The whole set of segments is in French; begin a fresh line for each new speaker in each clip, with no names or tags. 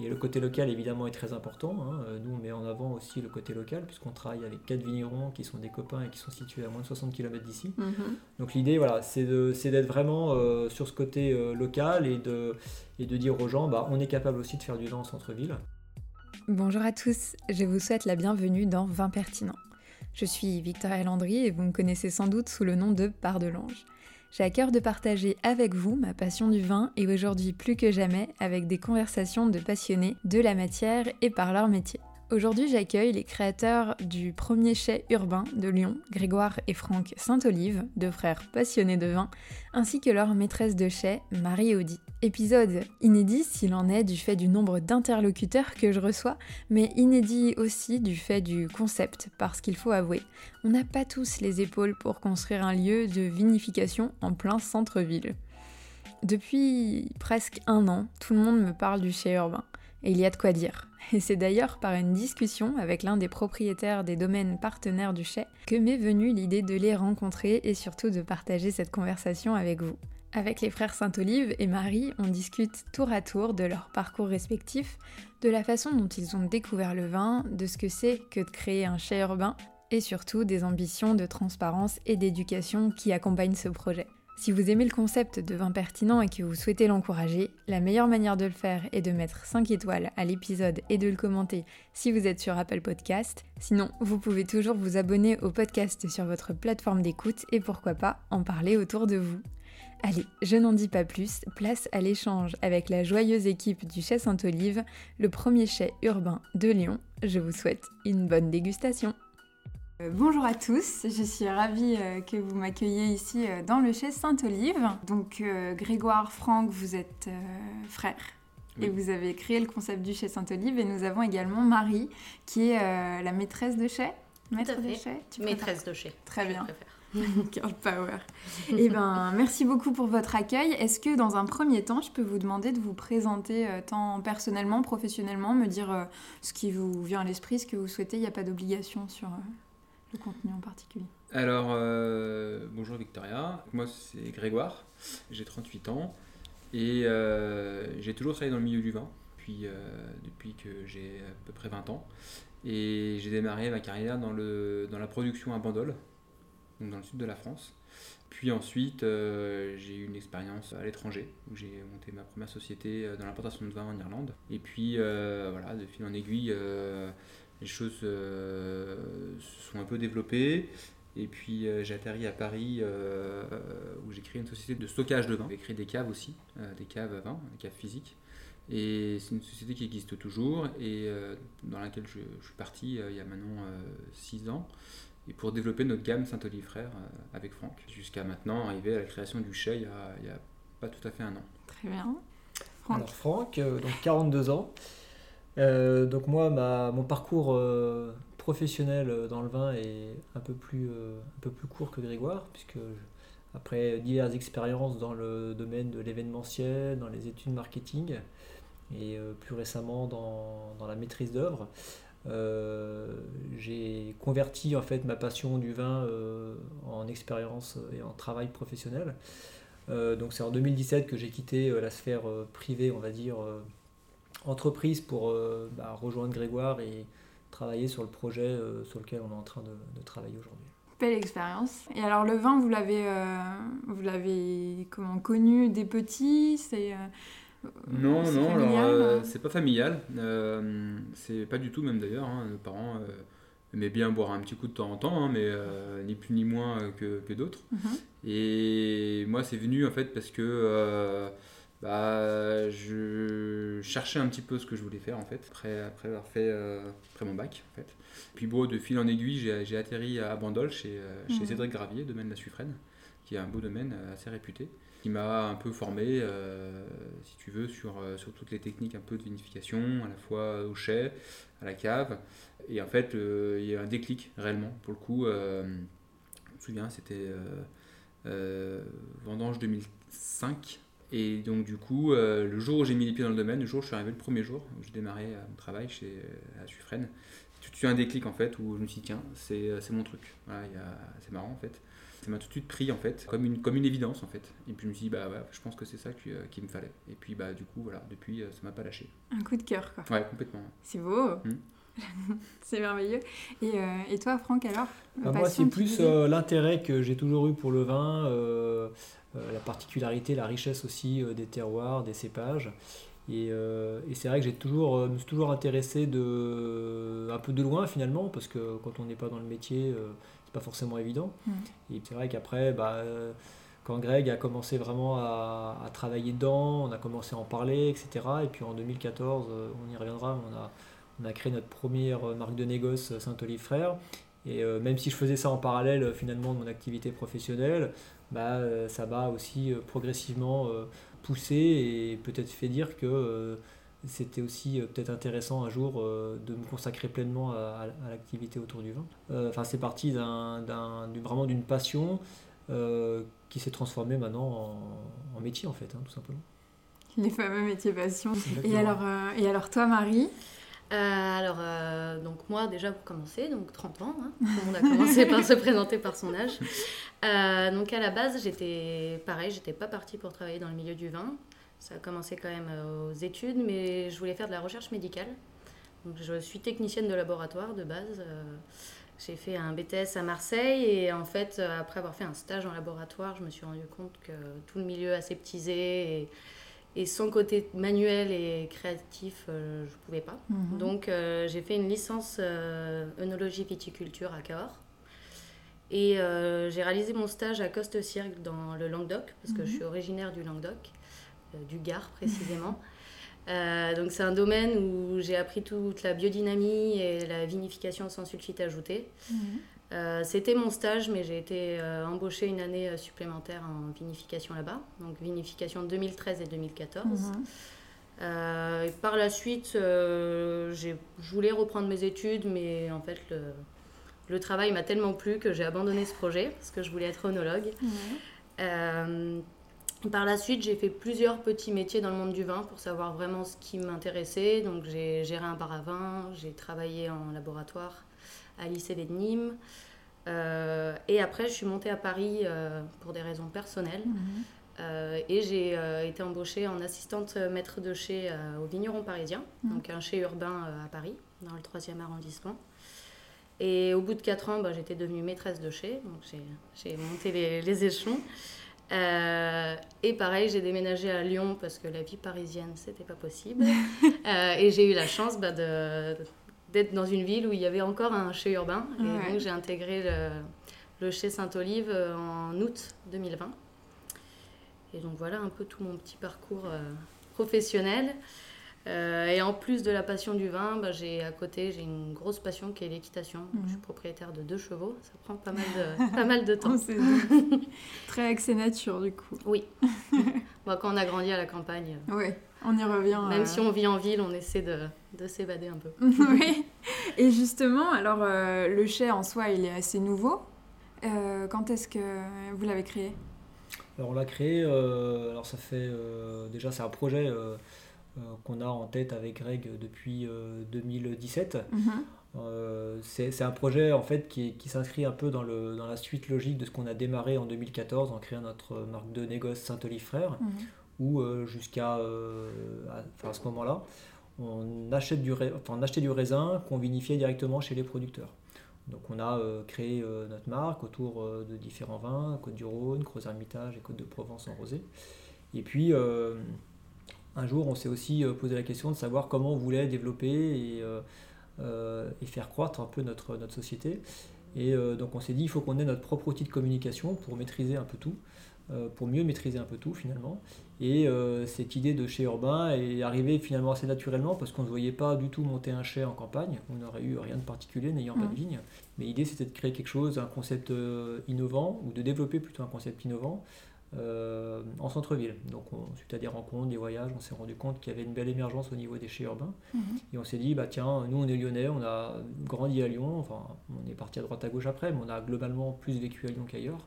Et le côté local, évidemment, est très important. Hein. Euh, nous, on met en avant aussi le côté local, puisqu'on travaille avec quatre vignerons qui sont des copains et qui sont situés à moins de 60 km d'ici. Mhm. Donc l'idée, voilà, c'est d'être vraiment euh, sur ce côté euh, local et de, et de dire aux gens, bah, on est capable aussi de faire du vin en centre-ville.
Bonjour à tous, je vous souhaite la bienvenue dans Vin Pertinent. Je suis Victoria Landry et vous me connaissez sans doute sous le nom de Part de l'Ange. J'ai à cœur de partager avec vous ma passion du vin et aujourd'hui plus que jamais avec des conversations de passionnés de la matière et par leur métier. Aujourd'hui, j'accueille les créateurs du premier chai urbain de Lyon, Grégoire et Franck Saint-Olive, deux frères passionnés de vin, ainsi que leur maîtresse de chai, Marie Audi. Épisode inédit s'il en est du fait du nombre d'interlocuteurs que je reçois, mais inédit aussi du fait du concept, parce qu'il faut avouer, on n'a pas tous les épaules pour construire un lieu de vinification en plein centre-ville. Depuis presque un an, tout le monde me parle du chai urbain. Et il y a de quoi dire. Et c'est d'ailleurs par une discussion avec l'un des propriétaires des domaines partenaires du chai que m'est venue l'idée de les rencontrer et surtout de partager cette conversation avec vous. Avec les frères Saint-Olive et Marie, on discute tour à tour de leur parcours respectif, de la façon dont ils ont découvert le vin, de ce que c'est que de créer un chai urbain et surtout des ambitions de transparence et d'éducation qui accompagnent ce projet. Si vous aimez le concept de vin pertinent et que vous souhaitez l'encourager, la meilleure manière de le faire est de mettre 5 étoiles à l'épisode et de le commenter si vous êtes sur Apple Podcast. Sinon, vous pouvez toujours vous abonner au podcast sur votre plateforme d'écoute et pourquoi pas en parler autour de vous. Allez, je n'en dis pas plus, place à l'échange avec la joyeuse équipe du Chai Saint-Olive, le premier chai urbain de Lyon. Je vous souhaite une bonne dégustation. Euh, bonjour à tous, je suis ravie euh, que vous m'accueilliez ici euh, dans le chai Sainte-Olive. Donc Grégoire, Franck, vous êtes frères et vous avez créé le concept du chai Sainte-Olive et nous avons également Marie qui est la maîtresse de chai.
Maître de chai Maîtresse de chai.
Très bien. Girl power. eh ben, merci beaucoup pour votre accueil. Est-ce que dans un premier temps, je peux vous demander de vous présenter tant personnellement, professionnellement, me dire ce qui vous vient à l'esprit, ce que vous souhaitez? Il n'y a pas d'obligation sur contenu en particulier
Alors, euh, bonjour Victoria, moi c'est Grégoire, j'ai 38 ans et euh, j'ai toujours travaillé dans le milieu du vin depuis, euh, depuis que j'ai à peu près 20 ans. Et j'ai démarré ma carrière dans, le, dans la production à Bandol, donc dans le sud de la France. Puis ensuite, j'ai eu une expérience à l'étranger, où j'ai monté ma première société dans l'importation de vin en Irlande. Et puis, voilà, de fil en aiguille, les choses euh, se sont un peu développées. Et puis euh, j'ai atterri à Paris euh, où j'ai créé une société de stockage de vin. J'ai créé des caves aussi, des caves à vin, des caves physiques. Et c'est une société qui existe toujours et dans laquelle je, suis parti il y a maintenant 6 ans. Et pour développer notre gamme Saint-Olive Frère avec Franck. Jusqu'à maintenant, arriver à la création du chai il n'y a, pas tout à fait un an.
Très bien.
Franck. Alors Franck, donc 42 ans. Euh, donc moi, mon parcours euh, professionnel euh, dans le vin est un peu plus, un peu plus court que Grégoire, puisque après diverses expériences dans le domaine de l'événementiel, dans les études marketing, et plus récemment dans, dans la maîtrise d'œuvre, j'ai converti en fait ma passion du vin en expérience et en travail professionnel. donc c'est en 2017 que j'ai quitté la sphère privée, on va dire entreprise pour euh, bah, rejoindre Grégoire et travailler sur le projet euh, sur lequel on est en train de, travailler aujourd'hui.
Belle expérience. Et alors le vin, vous l'avez, euh, vous l'avez comment connu des petits C'est
non, non, alors c'est pas familial. c'est pas du tout même d'ailleurs. Hein, nos parents aimaient bien boire un petit coup de temps en temps, hein, mais ni plus ni moins que, que d'autres. Mhm. Et moi, c'est venu en fait parce que bah, je cherchais un petit peu ce que je voulais faire en fait, après, après avoir fait euh, après mon bac en fait. Puis bon, de fil en aiguille, j'ai atterri à Bandol chez, euh, chez mhm. Cédric Gravier, domaine La Suffrène, qui est un beau domaine euh, assez réputé, qui m'a un peu formé, si tu veux, sur, sur toutes les techniques un peu de vinification, à la fois au chai, à la cave. Et en fait, il y a un déclic réellement, pour le coup. je me souviens, c'était vendange 2005 et donc, du coup, euh, le jour où j'ai mis les pieds dans le domaine, le jour où je suis arrivé, le premier jour où j'ai démarré euh, mon travail chez euh, à tu as un déclic en fait où je me suis dit, tiens, c'est mon truc. Voilà, c'est marrant en fait. ça m'a tout de suite pris en fait, comme une, comme une évidence en fait. Et puis je me suis dit, bah je pense que c'est ça qu'il qui me fallait. Et puis bah du coup, voilà, depuis, ça m'a pas lâché.
Un coup de cœur quoi.
Ouais, complètement.
C'est beau. Hmm. c'est merveilleux. Et, et, toi, Franck, alors
bah, Moi, c'est plus l'intérêt que j'ai toujours eu pour le vin, la particularité, la richesse aussi des terroirs, des cépages. Et, euh, et c'est vrai que j'ai toujours, euh, me suis toujours intéressé de, un peu de loin finalement, parce que quand on n'est pas dans le métier, euh, c'est pas forcément évident. Mm. Et c'est vrai qu'après, bah, quand Greg a commencé vraiment à, à, travailler dedans, on a commencé à en parler, etc. Et puis en 2014, on y reviendra, on a, on a créé notre première marque de négoce Saint-Olive Frères. Et même si je faisais ça en parallèle finalement de mon activité professionnelle, bah, ça m'a aussi progressivement poussé et peut-être fait dire que euh, c'était aussi euh, peut-être intéressant un jour euh, de me consacrer pleinement à, l'activité autour du vin. Enfin, c'est parti d'un, vraiment d'une passion qui s'est transformée maintenant en, métier en fait, hein, tout simplement.
Les fameux métiers passion. Et alors, et alors toi, Marie?
Alors, donc moi déjà pour commencer, donc 30 ans, hein, monde a commencé par se présenter par son âge. Euh, donc à la base, j'étais pareil, j'étais pas partie pour travailler dans le milieu du vin. Ça a commencé quand même euh, aux études, mais je voulais faire de la recherche médicale. Donc je suis technicienne de laboratoire de base. Euh, j'ai fait un BTS à Marseille et en fait, après avoir fait un stage en laboratoire, je me suis rendu compte que tout le milieu aseptisé et, et sans côté manuel et créatif, je ne pouvais pas. Mhm. Donc j'ai fait une licence œnologie viticulture à Cahors. Et euh, j'ai réalisé mon stage à Coste-Cirque dans le Languedoc, parce que je mhm. suis originaire du Languedoc, euh, du Gard précisément. Euh, donc c'est un domaine où j'ai appris toute la biodynamie et la vinification sans sulfite ajouté. Mhm. C'était mon stage, mais j'ai été embauchée une année supplémentaire en vinification là-bas, donc vinification 2013 et 2014. Mhm. par la suite, je voulais reprendre mes études, mais en fait, le, le travail m'a tellement plu que j'ai abandonné ce projet parce que je voulais être onologue. Euh, par la suite, j'ai fait plusieurs petits métiers dans le monde du vin pour savoir vraiment ce qui m'intéressait. Donc, j'ai géré un bar à vin, j'ai travaillé en laboratoire à l'ICV de Nîmes. Euh, et après, je suis montée à Paris euh, pour des raisons personnelles. Mhm. et j'ai été embauchée en assistante maître de chez au Vigneron Parisien, mhm. donc un chez urbain à Paris, dans le 3e arrondissement. Et au bout de 4 ans, bah, j'étais devenue maîtresse de chez, donc j'ai monté les, les échelons. Euh, et pareil, j'ai déménagé à Lyon parce que la vie parisienne, c'était pas possible. euh, et j'ai eu la chance bah, d'être dans une ville où il y avait encore un chez urbain. Et donc j'ai intégré le, le chez Saint-Olive euh, en août 2020. Et donc voilà un peu tout mon petit parcours euh, professionnel. Euh, et en plus de la passion du vin, bah, j'ai à côté j'ai une grosse passion qui est l'équitation. Je suis mhm. propriétaire de deux chevaux, ça prend pas mal de, pas mal de temps.
Très axé nature du coup.
Oui. bon, quand on a grandi à la campagne.
Oui, on y revient.
Même euh. si on vit en ville, on essaie de, de s'évader un peu.
oui. Et justement, alors euh, le chai en soi, il est assez nouveau. quand est-ce que vous l'avez créé?
Alors on l'a créé, alors ça fait déjà c'est un projet euh, qu'on a en tête avec Greg depuis 2017. Euh, mhm. euh, c'est un projet en fait qui, s'inscrit un peu dans, le, dans la suite logique de ce qu'on a démarré en 2014 en créant notre marque de négoce Saint-Olive Frères, mhm. Où jusqu'à à, ce moment-là, on, on achetait du raisin qu'on vinifiait directement chez les producteurs. Donc on a créé notre marque autour de différents vins, Côte du Rhône, Gros Hermitage et Côte de Provence en rosé. Et puis un jour, on s'est aussi euh, posé la question de savoir comment on voulait développer et, euh, euh, et faire croître un peu notre, notre société. Et donc on s'est dit, il faut qu'on ait notre propre outil de communication pour maîtriser un peu tout, pour mieux maîtriser un peu tout finalement. Et cette idée de chez Urbain est arrivée finalement assez naturellement parce qu'on ne voyait pas du tout monter un chai en campagne. On n'aurait eu rien de particulier n'ayant pas de vigne. Mais l'idée c'était de créer quelque chose, un concept innovant, ou de développer plutôt un concept innovant euh, en centre-ville. Donc, suite à des rencontres, des voyages, on s'est rendu compte qu'il y avait une belle émergence au niveau des déchets urbains. Mhm. Et on s'est dit, bah tiens, nous on est lyonnais, on a grandi à Lyon, enfin, on est parti à droite à gauche après, mais on a globalement plus vécu à Lyon qu'ailleurs.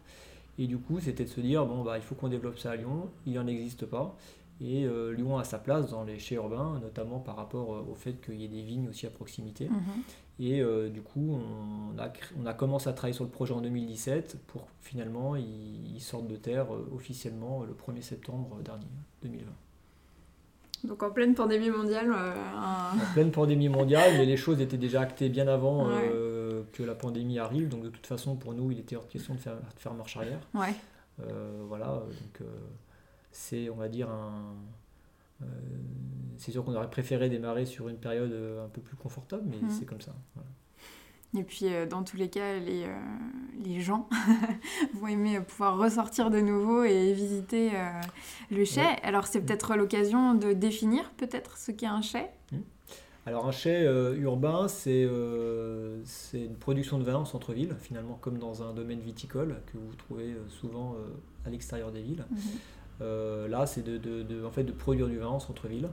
Et du coup, c'était de se dire, bon, bah, il faut qu'on développe ça à Lyon, il n'en existe pas. Et Lyon a sa place dans les chais urbains, notamment par rapport au fait qu'il y ait des vignes aussi à proximité.
Mhm.
Et du coup, on a, on a commencé à travailler sur le projet en 2017 pour finalement il, sorte de terre officiellement le 1er septembre dernier, 2020.
Donc en pleine pandémie mondiale.
En pleine pandémie mondiale, mais les choses étaient déjà actées bien avant que la pandémie arrive. Donc de toute façon, pour nous, il était hors de question de faire, de faire marche arrière.
Ouais.
voilà, donc c'est, on va dire, un. c'est sûr qu'on aurait préféré démarrer sur une période un peu plus confortable, mais mmh. c'est comme ça.
Et puis, dans tous les cas, les, les gens vont aimer pouvoir ressortir de nouveau et visiter le chai. Alors, c'est peut-être l'occasion de définir peut-être ce qu'est un chai? Mmh.
Alors un chai euh, urbain, euh, c'est une production de vin en centre-ville, finalement comme dans un domaine viticole que vous trouvez euh, souvent à l'extérieur des villes. Mhm. là, c'est de, en fait, de produire du vin en centre-ville,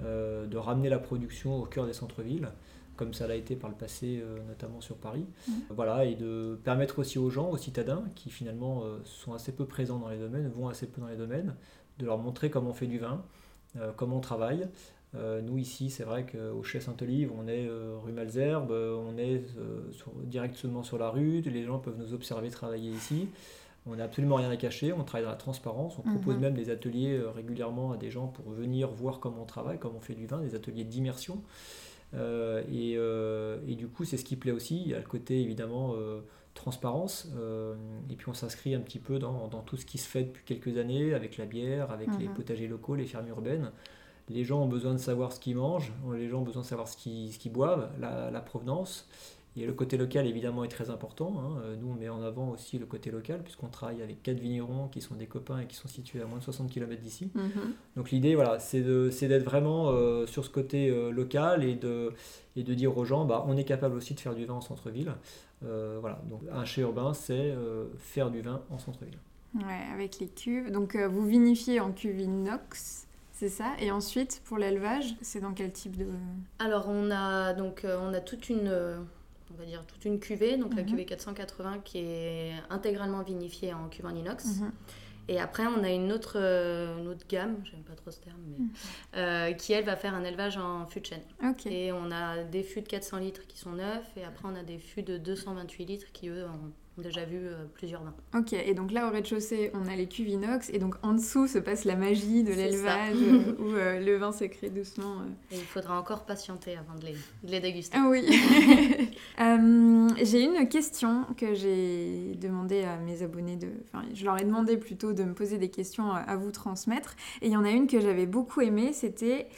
de ramener la production au cœur des centres-villes, comme ça l'a été par le passé, notamment sur Paris. Mhm. Voilà, et de permettre aussi aux gens, aux citadins, qui finalement sont assez peu présents dans les domaines, vont assez peu dans les domaines, de leur montrer comment on fait du vin, comment on travaille, euh, nous ici, c'est vrai qu'au Chez Saint-Olive, on est euh, rue Malzerbe, euh, on est directement sur la rue, les gens peuvent nous observer travailler ici. On n'a absolument rien à cacher, on travaille dans la transparence, on propose mhm. même des ateliers régulièrement à des gens pour venir voir comment on travaille, comment on fait du vin, des ateliers d'immersion. Et, du coup, c'est ce qui plaît aussi. Il y a le côté évidemment transparence, et puis on s'inscrit un petit peu dans, tout ce qui se fait depuis quelques années avec la bière, avec les mhm. potagers locaux, les fermes urbaines les gens ont besoin de savoir ce qu'ils mangent, les gens ont besoin de savoir ce qu'ils boivent, la, provenance. Et le côté local, évidemment, est très important. Hein. Euh, nous, on met en avant aussi le côté local, puisqu'on travaille avec quatre vignerons qui sont des copains et qui sont situés à moins de 60 km d'ici. Mhm. Donc l'idée, voilà, c'est d'être vraiment euh, sur ce côté euh, local et de, et de dire aux gens, bah, on est capable aussi de faire du vin en centre-ville. voilà, donc un chai urbain, c'est faire du vin en centre-ville.
Ouais, avec les cuves. Donc vous vinifiez en cuve inox c'est ça. Et ensuite, pour l'élevage, c'est dans quel type de...
Alors, on a, donc, euh, on a toute une... Euh, on va dire toute une cuvée, donc la mhm. cuvée 480 qui est intégralement vinifiée en cuve en inox. Mhm. Et après, on a une autre, euh, une autre gamme, j'aime pas trop ce terme, mais, mhm. qui elle va faire un élevage en fût de chêne. Et on a des fûts de 400 litres qui sont neufs, et après on a des fûts de 228 litres qui eux ont déjà vu euh, plusieurs vins.
Ok, et donc là au rez-de-chaussée, on a les cuves inox, et donc en dessous se passe la magie de l'élevage euh, où euh, le vin se crée doucement.
Et il faudra encore patienter avant de les, de les déguster.
Ah oui J'ai une question que j'ai demandé à mes abonnés, de, enfin je leur ai demandé plutôt de me poser des questions à vous transmettre, et il y en a une que j'avais beaucoup aimée, c'était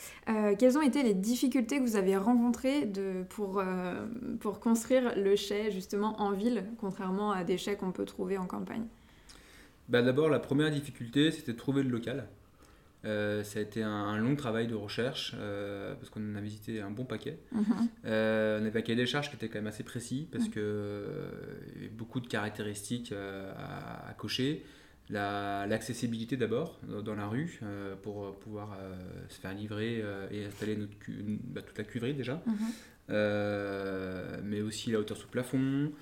quelles ont été les difficultés que vous avez rencontrées de, pour, pour construire le chai justement en ville, contrairement à des chais qu'on peut trouver en campagne
bah D'abord, la première difficulté, c'était de trouver le local. Euh, ça a été un, long travail de recherche euh, parce qu'on a visité un bon paquet. Mhm. Euh, on avait un cahier des charges qui était quand même assez précis parce qu'il y avait beaucoup de caractéristiques à, cocher. L'accessibilité d'abord dans la rue pour pouvoir se faire livrer et installer notre bah, toute la cuverie déjà. Mhm. mais aussi la hauteur sous plafond,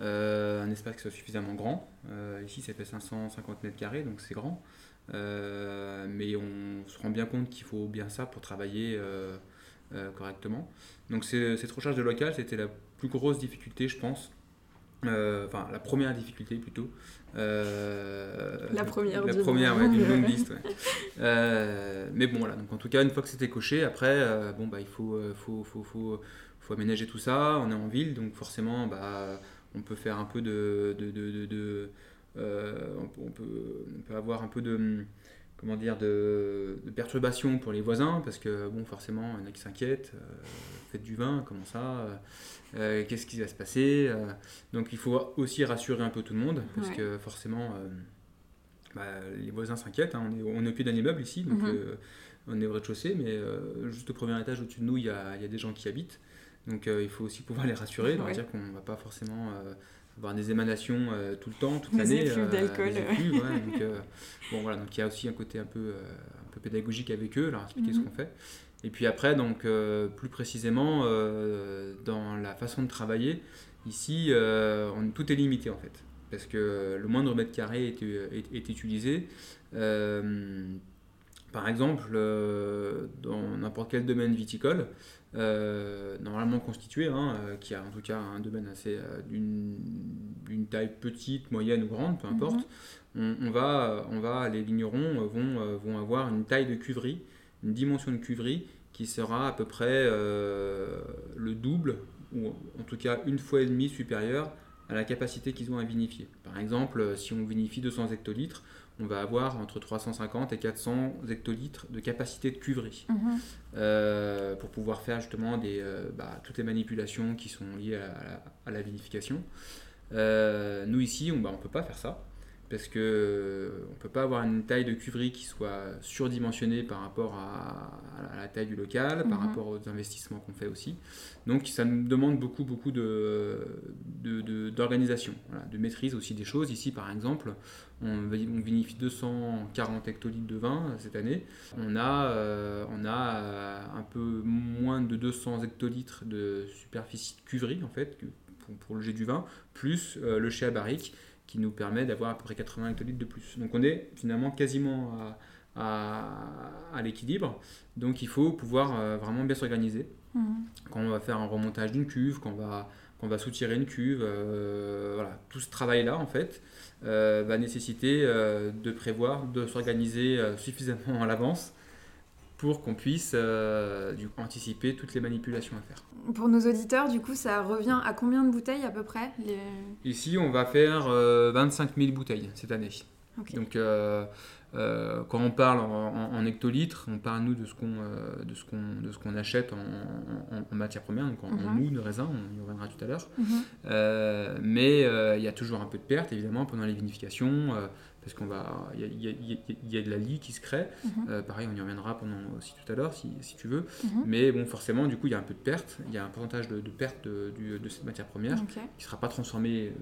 euh, un espace qui soit suffisamment grand. Euh, ici, ça fait 550 mètres carrés, donc c'est grand. Euh, mais on se rend bien compte qu'il faut bien ça pour travailler correctement. Donc cette recherche de local, c'était la plus grosse difficulté, je pense. enfin, la première difficulté plutôt.
la première,
la première d'une longue liste. mais bon, voilà. Donc en tout cas, une fois que c'était coché, après, bon bah il faut, faut, faut, faut, faut aménager tout ça. On est en ville, donc forcément, bah on peut faire un peu de, de, euh, on, peut, on, peut, avoir un peu de comment dire de, perturbation pour les voisins parce que bon forcément il y en a qui s'inquiètent euh, faites du vin comment ça euh, qu'est-ce qui va se passer donc il faut aussi rassurer un peu tout le monde parce que forcément bah, les voisins s'inquiètent hein. on, est, on est au pied d'un immeuble ici donc mhm. on est au rez-de-chaussée mais juste au premier étage au-dessus de nous il y a, il y a des gens qui habitent donc euh, il faut aussi pouvoir les rassurer, leur dire qu'on ne va pas forcément euh, avoir des émanations euh, tout le temps, toute l'année.
Des d'alcool.
donc, bon, voilà, donc il y a aussi un côté un peu, un peu pédagogique avec eux, leur expliquer ce mhm. qu'on fait. Et puis après, donc plus précisément, dans la façon de travailler, ici, on, tout est limité en fait. Parce que le moindre mètre carré est, est, est utilisé. Par exemple, dans n'importe quel domaine viticole, normalement constitué, hein, qui a en tout cas un domaine assez d'une taille petite, moyenne ou grande, peu importe, mhm. on, va, on va, les vignerons vont, vont avoir une taille de cuverie, une dimension de cuverie qui sera à peu près le double, ou en tout cas une fois et demie supérieure à la capacité qu'ils ont à vinifier. Par exemple, si on vinifie 200 hectolitres, on va avoir entre 350 et 400 hectolitres de capacité de cuverie mhm. euh, pour pouvoir faire justement des, euh, bah, toutes les manipulations qui sont liées à, la, vinification. Euh, nous ici, on ne bah, peut pas faire ça parce que euh, on peut pas avoir une taille de cuverie qui soit surdimensionnée par rapport à, la taille du local, par mhm. rapport aux investissements qu'on fait aussi. Donc ça nous demande beaucoup beaucoup de, d'organisation, de, maîtrise aussi des choses. Ici par exemple, on, vinifie 240 hectolitres de vin cette année. On a, euh, on a euh, un peu moins de 200 hectolitres de superficie de cuverie en fait pour, le jet du vin, plus le chai à barrique qui nous permet d'avoir à peu près 80 hectolitres de plus. Donc on est finalement quasiment à, à, l'équilibre. Donc il faut pouvoir euh, vraiment bien s'organiser. Mmh. Quand on va faire un remontage d'une cuve, quand on va, quand on va soutirer une cuve, euh, voilà, tout ce travail-là en fait euh, va nécessiter de prévoir, de s'organiser suffisamment à l'avance pour qu'on puisse euh, du coup, anticiper toutes les manipulations à faire.
Pour nos auditeurs, du coup, ça revient à combien de bouteilles à peu près
Ici, on va faire 25 euh, 000 bouteilles cette année. Donc, euh, quand on parle en, hectolitres, on parle nous de ce qu'on de ce qu'on de ce qu'on achète en, matière première, donc en, mhm. mou de raisin, on y reviendra tout à l'heure. Mhm. mais il y a toujours un peu de perte évidemment pendant les vinifications parce qu'on va, il y, a, de la lie qui se crée. Mhm. Euh, pareil, on y reviendra pendant aussi tout à l'heure, si, tu veux. Mhm. Mais bon, forcément, du coup, il y a un peu de perte. Il y a un pourcentage de, perte de, cette matière première qui ne sera pas transformée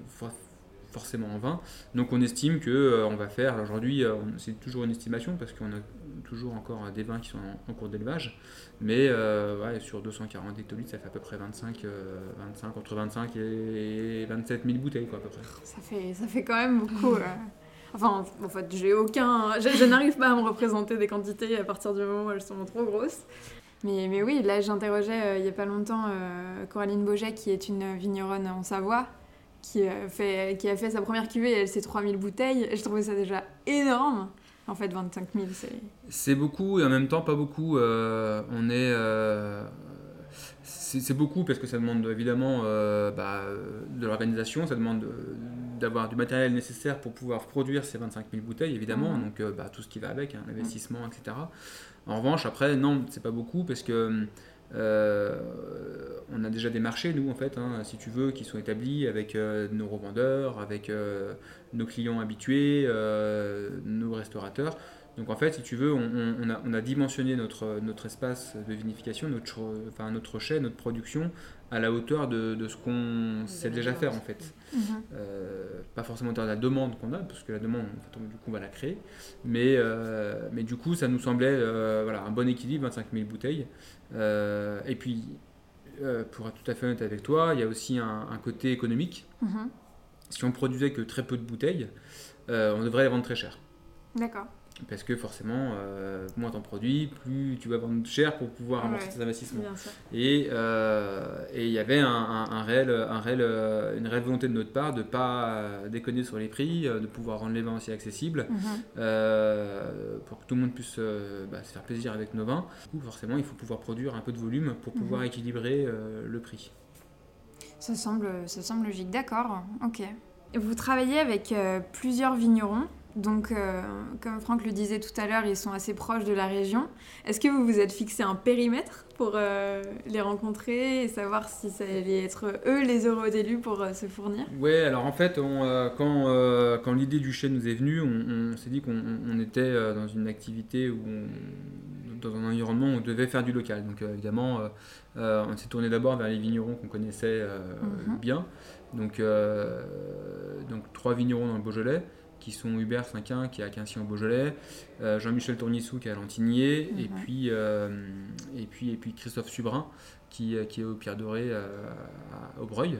forcément en vin. Donc, on estime que euh, on va faire. Aujourd'hui, euh, c'est toujours une estimation parce qu'on a toujours encore des vins qui sont en, cours d'élevage. Mais sur 240 hectolitres, ça fait à peu près 25, 25 entre 25 et 27 000 bouteilles, quoi, à peu près.
Ça fait, ça fait quand même beaucoup. Enfin, en fait, j'ai aucun. Je, n'arrive pas à me représenter des quantités à partir du moment où elles sont trop grosses. Mais, mais oui, là, j'interrogeais euh, il n'y a pas longtemps euh, Coraline Boget, qui est une vigneronne en Savoie, qui, euh, fait, qui a fait sa première cuvée et elle, c'est 3000 bouteilles. Et je trouvais ça déjà énorme. En fait, 25 000, c'est.
C'est beaucoup et en même temps pas beaucoup. on est c'est beaucoup parce que ça demande évidemment bah, de l'organisation, ça demande d'avoir du matériel nécessaire pour pouvoir produire ces 25 000 bouteilles, évidemment, mmh. donc euh, bah, tout ce qui va avec, hein, l'investissement, etc. En revanche, après, non, c'est pas beaucoup parce que euh, on a déjà des marchés, nous, en fait, hein, si tu veux, qui sont établis avec nos revendeurs, avec nos clients habitués, nos restaurateurs. Donc en fait, si tu veux, on, a, dimensionné notre, notre espace de vinification, notre, enfin, notre chai, notre production à la hauteur de, ce qu'on sait déjà faire en fait. Mhm. Euh, pas forcément à la demande qu'on a, parce que la demande, en fait, du coup, on va la créer. Mais, euh, mais du coup, ça nous semblait euh, voilà, un bon équilibre, 25 000 bouteilles. et puis, pour être tout à fait honnête avec toi, il y a aussi un, côté économique. Mhm. Si on produisait que très peu de bouteilles, on devrait les vendre très cher.
D'accord.
Parce que forcément, euh, moins t'en produis, plus tu vas vendre cher pour pouvoir amortir tes investissements. Euh, et il y avait un, réel, un réel, euh, une réelle volonté de notre part de ne pas déconner sur les prix, de pouvoir rendre les vins aussi accessibles, mhm. pour que tout le monde puisse bah, se faire plaisir avec nos vins. Coup, forcément, il faut pouvoir produire un peu de volume pour pouvoir mhm. équilibrer le prix.
Ça semble, ça semble logique, d'accord, ok. Vous travaillez avec plusieurs vignerons. Donc, euh, comme Franck le disait tout à l'heure, ils sont assez proches de la région. Est-ce que vous vous êtes fixé un périmètre pour euh, les rencontrer et savoir si ça allait être eux les euros d'élus pour euh, se fournir?
Oui, alors en fait, quand, quand l'idée du chêne nous est venue, on, s'est dit qu'on était dans une activité où dans un environnement où on devait faire du local. Donc évidemment, on s'est tourné d'abord vers les vignerons qu'on connaissait mhm. bien. Donc, donc trois vignerons dans le Beaujolais qui sont Hubert 5.1 qui est à Quincy en Beaujolais, Jean-Michel Tournissou qui est à Lantigné, et,
Mhm.
puis, et, puis, et puis Christophe Subrin qui, qui est au Pierre Doré à Aubreuil.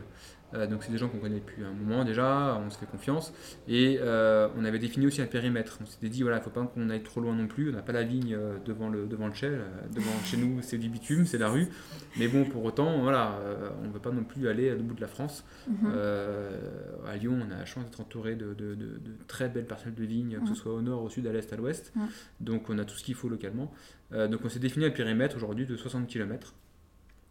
Euh, donc c'est des gens qu'on connaît depuis un moment déjà, on se fait confiance. Et euh, on avait défini aussi un périmètre. On s'était dit, voilà, il ne faut pas qu'on aille trop loin non plus. On n'a pas la vigne euh, devant le, devant le chai. Devant chez nous, c'est du bitume, c'est la rue. Mais bon, pour autant, voilà, on ne veut pas non plus aller à bout de la France.
Mhm.
à Lyon, on a la chance d'être entouré de, de, de, de, très belles parcelles de vignes, que ce soit au nord, au sud, à l'est, à l'ouest. Donc on a tout ce qu'il faut localement. donc on s'est défini un périmètre aujourd'hui de 60 km.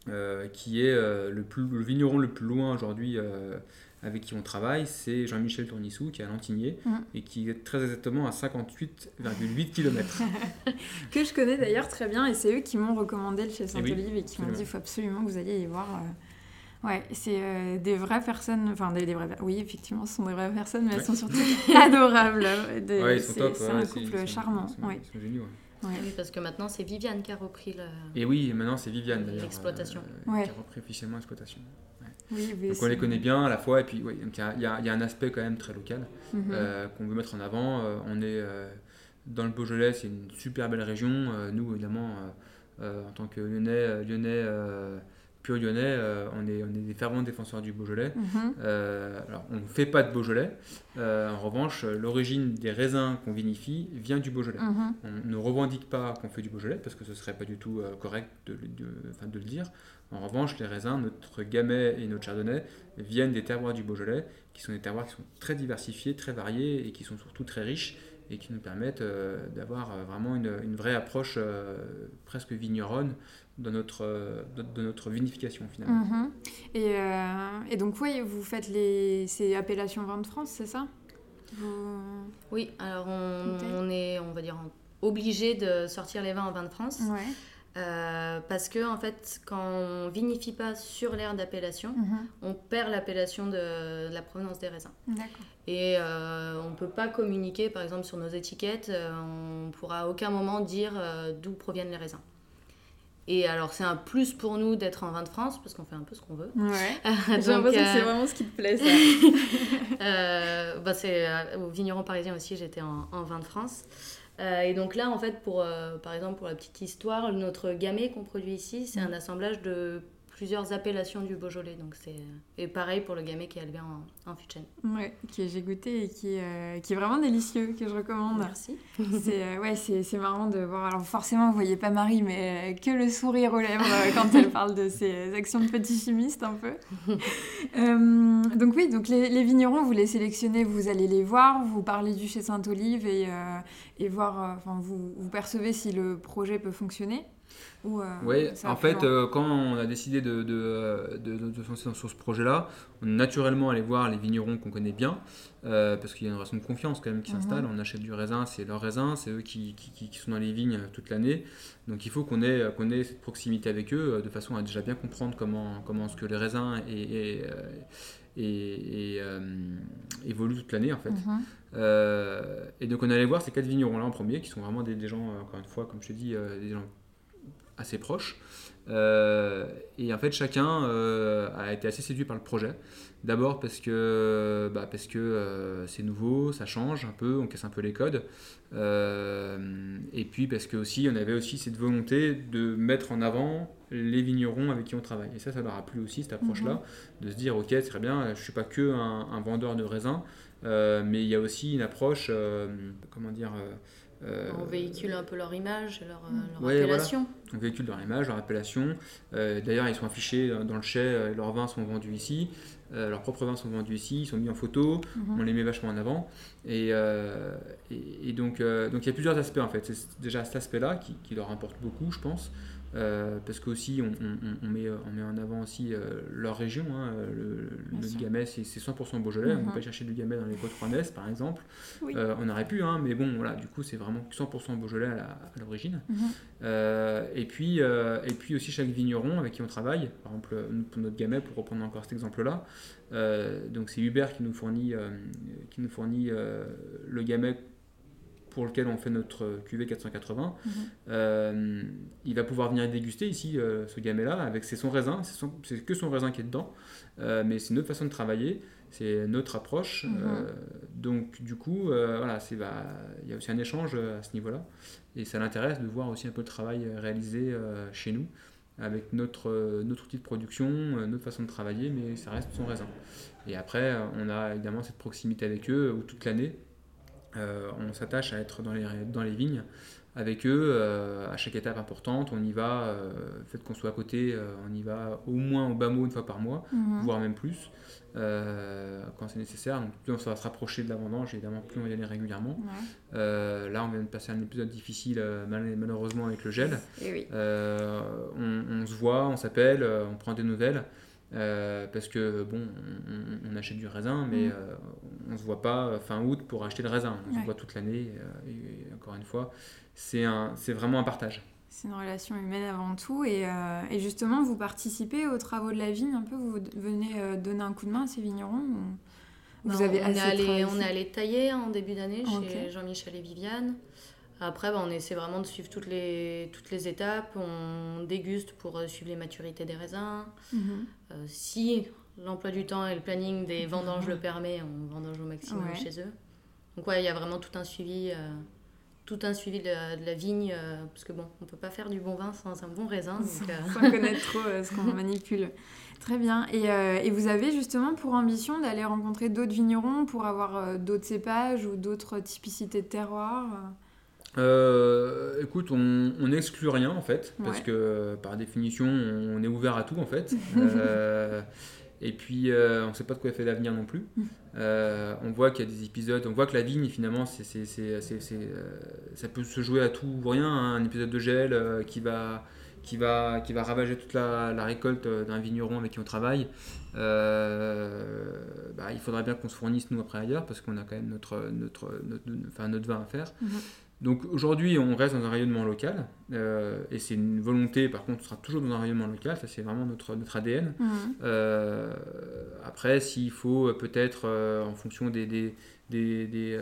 Euh, qui est euh, le, plus, le vigneron le plus loin aujourd'hui euh, avec qui on travaille, c'est Jean-Michel Tournissou qui est à Lantigné
Mm.
et qui est très exactement à 58,8 km.
que je connais d'ailleurs très bien et c'est eux qui m'ont recommandé le chez Saint-Olive et qui m'ont dit il faut absolument que vous alliez y voir. Ouais, c'est euh, des vraies personnes, enfin des, des vraies, oui effectivement ce sont des vraies personnes, mais elles sont surtout adorables. Des-
ouais, ils sont
c'est
top.
c'est
ouais,
un couple
ils sont-
charmant.
Ils sont, ils sont géniaux. Ouais.
Oui, parce que maintenant, c'est Viviane qui a repris le.
Et oui, maintenant c'est Viviane d'ailleurs.
L'exploitation.
euh,
Ouais.
Qui a repris officiellement l'exploitation.
Oui,
Donc on les connaît bien à la fois, et puis il y, a- y y un aspect quand même très local.
Mhm.
euh, qu'on veut mettre en avant. Euh, on est euh, dans le Beaujolais, c'est une super belle région. Euh, nous, évidemment, euh, euh, en tant que Lyonnais, euh, Lyonnais euh, pur Lyonnais, euh, on, est, on est des fervents défenseurs du Beaujolais.
Mhm.
Euh, alors, on ne fait pas de Beaujolais. Euh, en revanche, l'origine des raisins qu'on vinifie vient du Beaujolais.
Mhm.
On ne revendique pas qu'on fait du Beaujolais parce que ce serait pas du tout correct de, de- enfin, de le dire. En revanche, les raisins, notre Gamay et notre Chardonnay viennent des terroirs du Beaujolais, qui sont des terroirs qui sont très diversifiés, très variés et qui sont surtout très riches et qui nous permettent euh, d'avoir euh, vraiment une, une vraie approche euh, presque vigneronne dans notre, euh, de, de notre vinification finalement.
Mhm. Et, euh, et donc oui, vous faites les ces appellations vin de France, c'est ça? Vous-
Oui, alors on, on est, on va dire, obligé de sortir les vins en vin de France.
Ouais.
Euh, parce que, en fait, quand on vinifie pas sur l'aire d'appellation,
Mhm.
on perd l'appellation de, de la provenance des raisins. Et euh, on ne peut pas communiquer, par exemple, sur nos étiquettes, euh, on ne pourra à aucun moment dire euh, d'où proviennent les raisins. Et alors, c'est un plus pour nous d'être en vin de France, parce qu'on fait un peu ce qu'on veut.
Ouais. J'ai l'impression que c'est
euh,
vraiment ce qui te plaît, ça.
euh, bah, c'est euh, au vigneron parisien aussi, j'étais en, en vin de France. Euh, et donc là, en fait, pour, par exemple, pour la petite histoire, notre gamay qu'on produit ici, c'est un assemblage de plusieurs appellations du Beaujolais. Donc c'est et pareil pour le gamay qui est élevé en, en chêne.
Ouais, que j'ai goûté et qui, euh, qui est vraiment délicieux, que je recommande.
Merci.
C'est euh, ouais, c'est marrant de voir. Alors forcément, vous voyez pas Marie, mais euh, que le sourire aux lèvres quand elle parle de ses actions de petit chimiste un peu. Euh, donc oui, donc les, les vignerons, vous les sélectionnez, vous allez les voir, vous parlez du chez Saint-Olive et, et voir, enfin vous, vous percevez si le projet peut fonctionner. Ou, euh,
Oui, en fait, euh, quand on a décidé de, de, de, de, de se lancer sur ce projet-là, on est naturellement allé voir les vignerons qu'on connaît bien, euh, parce qu'il y a une relation de confiance quand même qui
Mhm.
s'installe. On achète du raisin, c'est leur raisin, c'est eux qui, qui, qui- sont dans les vignes euh, toute l'année. Donc il faut qu'on ait, qu'on ait cette proximité avec eux, euh, de façon à déjà bien comprendre comment, comment ce que les raisins et, et, euh, et- et, euh, évoluent toute l'année en fait.
Mhm.
Euh, et donc on allait voir ces quatre vignerons-là en premier, qui sont vraiment des, des gens, euh, encore une fois, comme je te dis, euh, des gens assez proches. Euh, et en fait, chacun euh, a été assez séduit par le projet. D'abord parce que, bah, parce que euh, c'est nouveau, ça change un peu, on casse un peu les codes. Euh, et puis parce que aussi, on avait aussi cette volonté de mettre en avant les vignerons avec qui on travaille. Et ça, ça leur a plu aussi, cette approche-là, de se dire, ok, très bien, je suis pas que un, un vendeur de raisins, mais il y a aussi une approche, comment dire, euh,
On véhicule un peu leur image, leur, euh, leur
Ouais,
appellation.
on véhicule leur image, leur appellation. Euh, D'ailleurs, ils sont affichés dans- le chai, leurs vins sont vendus ici, euh, leurs propres vins sont vendus ici, ils sont mis en photo,
Mhm.
on les met vachement en avant. Et, et, et donc, donc il y a plusieurs aspects en fait. C'est déjà cet aspect-là qui, qui leur importe beaucoup, je pense. Euh, parce qu'aussi, on, on, on met, on met en avant aussi euh, leur région. hein. Le,
Bien
le
sûr.
Gamay, c'est c'est 100% Beaujolais. On ne
Mhm.
peut pas chercher du Gamay dans les côtes rouennaises, par exemple.
Oui.
Euh, on aurait pu, hein, mais bon, voilà, du coup, c'est vraiment 100% Beaujolais à l'origine.
Mhm.
Euh, et, puis, euh, et puis aussi chaque vigneron avec qui on travaille, par exemple pour notre gamay, pour reprendre encore cet exemple-là, euh, donc c'est Hubert qui nous fournit, euh, qui nous fournit euh, le gamay pour lequel on fait notre QV 480,
Mhm.
euh, il va pouvoir venir déguster ici euh, ce gamay-là avec c'est son raisin, c'est que son raisin qui est dedans, euh, mais c'est notre façon de travailler, c'est notre approche.
Mhm.
donc du coup, voilà, bah, il y a aussi un échange à ce niveau-là, et ça l'intéresse de voir aussi un peu le travail réalisé chez nous avec notre, notre outil de production, notre façon de travailler, mais ça reste son raisin. Et après, on a évidemment cette proximité avec eux où toute l'année, on s'attache à être dans les, dans les vignes avec eux euh, à chaque étape importante. On y va, euh, le fait qu'on soit à côté, euh, on y va au moins au bas mot une fois par mois,
Mhm.
voire même plus euh, quand c'est nécessaire. Donc plus on va se rapprocher de la vendange, évidemment, plus on y aller régulièrement.
Ouais.
Euh, là, on vient de passer un épisode difficile, euh, mal- malheureusement, avec le gel.
Oui.
Euh, on, on se voit, on s'appelle, euh, on prend des nouvelles. Euh, parce que bon, on, on achète du raisin, mais
Mm.
euh, on se voit pas euh, fin août pour acheter le raisin. On
Ouais.
se voit toute l'année. euh, et, encore une fois, c'est un, c'est vraiment un partage.
C'est une relation humaine avant tout. Et, euh, et justement, vous participez aux travaux de la vigne un peu Vous venez euh, donner un coup de main à ces vignerons ou Vous
Ben,
avez
on,
assez
est allé, on est allé tailler en début d'année chez Jean-Michel et Viviane. Après, ben, on essaie vraiment de suivre toutes les, toutes les étapes. On déguste pour euh, suivre les maturités des raisins.
Mhm.
Euh, si l'emploi du temps et le planning des vendanges le permet, on vendange au maximum
Ouais.
chez eux. Donc ouais, il y a vraiment tout un suivi, euh, tout un suivi de la, de la vigne, euh, parce que bon, on peut pas faire du bon vin sans un bon raisin. Donc, euh,
Sans connaître trop ce qu'on manipule. Très bien. Et, et vous avez justement pour ambition d'aller rencontrer d'autres vignerons pour avoir d'autres cépages ou d'autres typicités de terroir euh
écoute, on n'exclut rien en fait, parce que euh, par définition, on est ouvert à tout en fait. Euh, et puis, euh, on ne sait pas de quoi est fait l'avenir non plus. On voit qu'il y a des épisodes, on voit que la vigne finalement, c'est, c'est- c'est- c'est- c'est, ça peut se jouer à tout ou rien. hein. Un épisode de gel qui va qui va, qui va ravager toute la, la récolte d'un vigneron avec qui on travaille, euh, bah, il faudrait bien qu'on se fournisse nous après ailleurs parce qu'on a quand même notre, notre, notre, enfin, notre vin à faire.
Mhm.
Donc aujourd'hui, on reste dans un rayonnement local euh, et c'est une volonté, par contre, on sera toujours dans un rayonnement local, ça c'est vraiment notre, notre ADN.
Mhm.
Euh, après, s'il faut euh, peut-être, euh, en fonction des, des, des, des,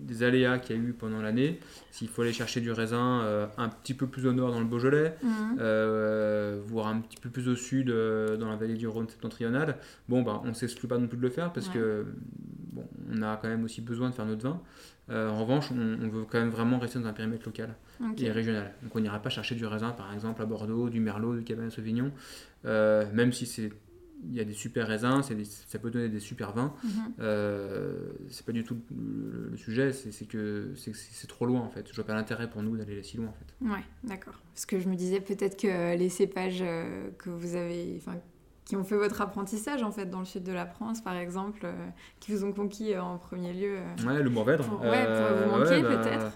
des aléas qu'il y a eu pendant l'année, s'il faut aller chercher du raisin un petit peu plus au nord dans le Beaujolais, euh, voire un petit peu plus au sud dans la vallée du Rhône septentrionale, bon, bah, on ne s'exclut pas non plus de le faire parce
Ouais.
que bon, on a quand même aussi besoin de faire notre vin. Euh, en revanche, on, on veut quand même vraiment rester dans un périmètre local et régional. Donc on n'ira pas chercher du raisin, par exemple, à Bordeaux, du Merlot, du Cabernet Sauvignon, euh, même si c'est il y a des super raisins, des- ça peut donner des super vins.
Mhm.
Euh, c'est pas du tout le, le sujet, c'est que c'est trop loin en fait. Je vois pas l'intérêt pour nous d'aller si loin en fait.
Ouais, d'accord. Parce que je me disais peut-être que les cépages que vous avez, enfin, qui ont fait votre apprentissage en fait dans le sud de la France, par exemple, euh, qui vous ont conquis euh, en premier lieu. euh,
Ouais, le Mourvèdre.
Pour- ouais, pour vous manquer, peut-être.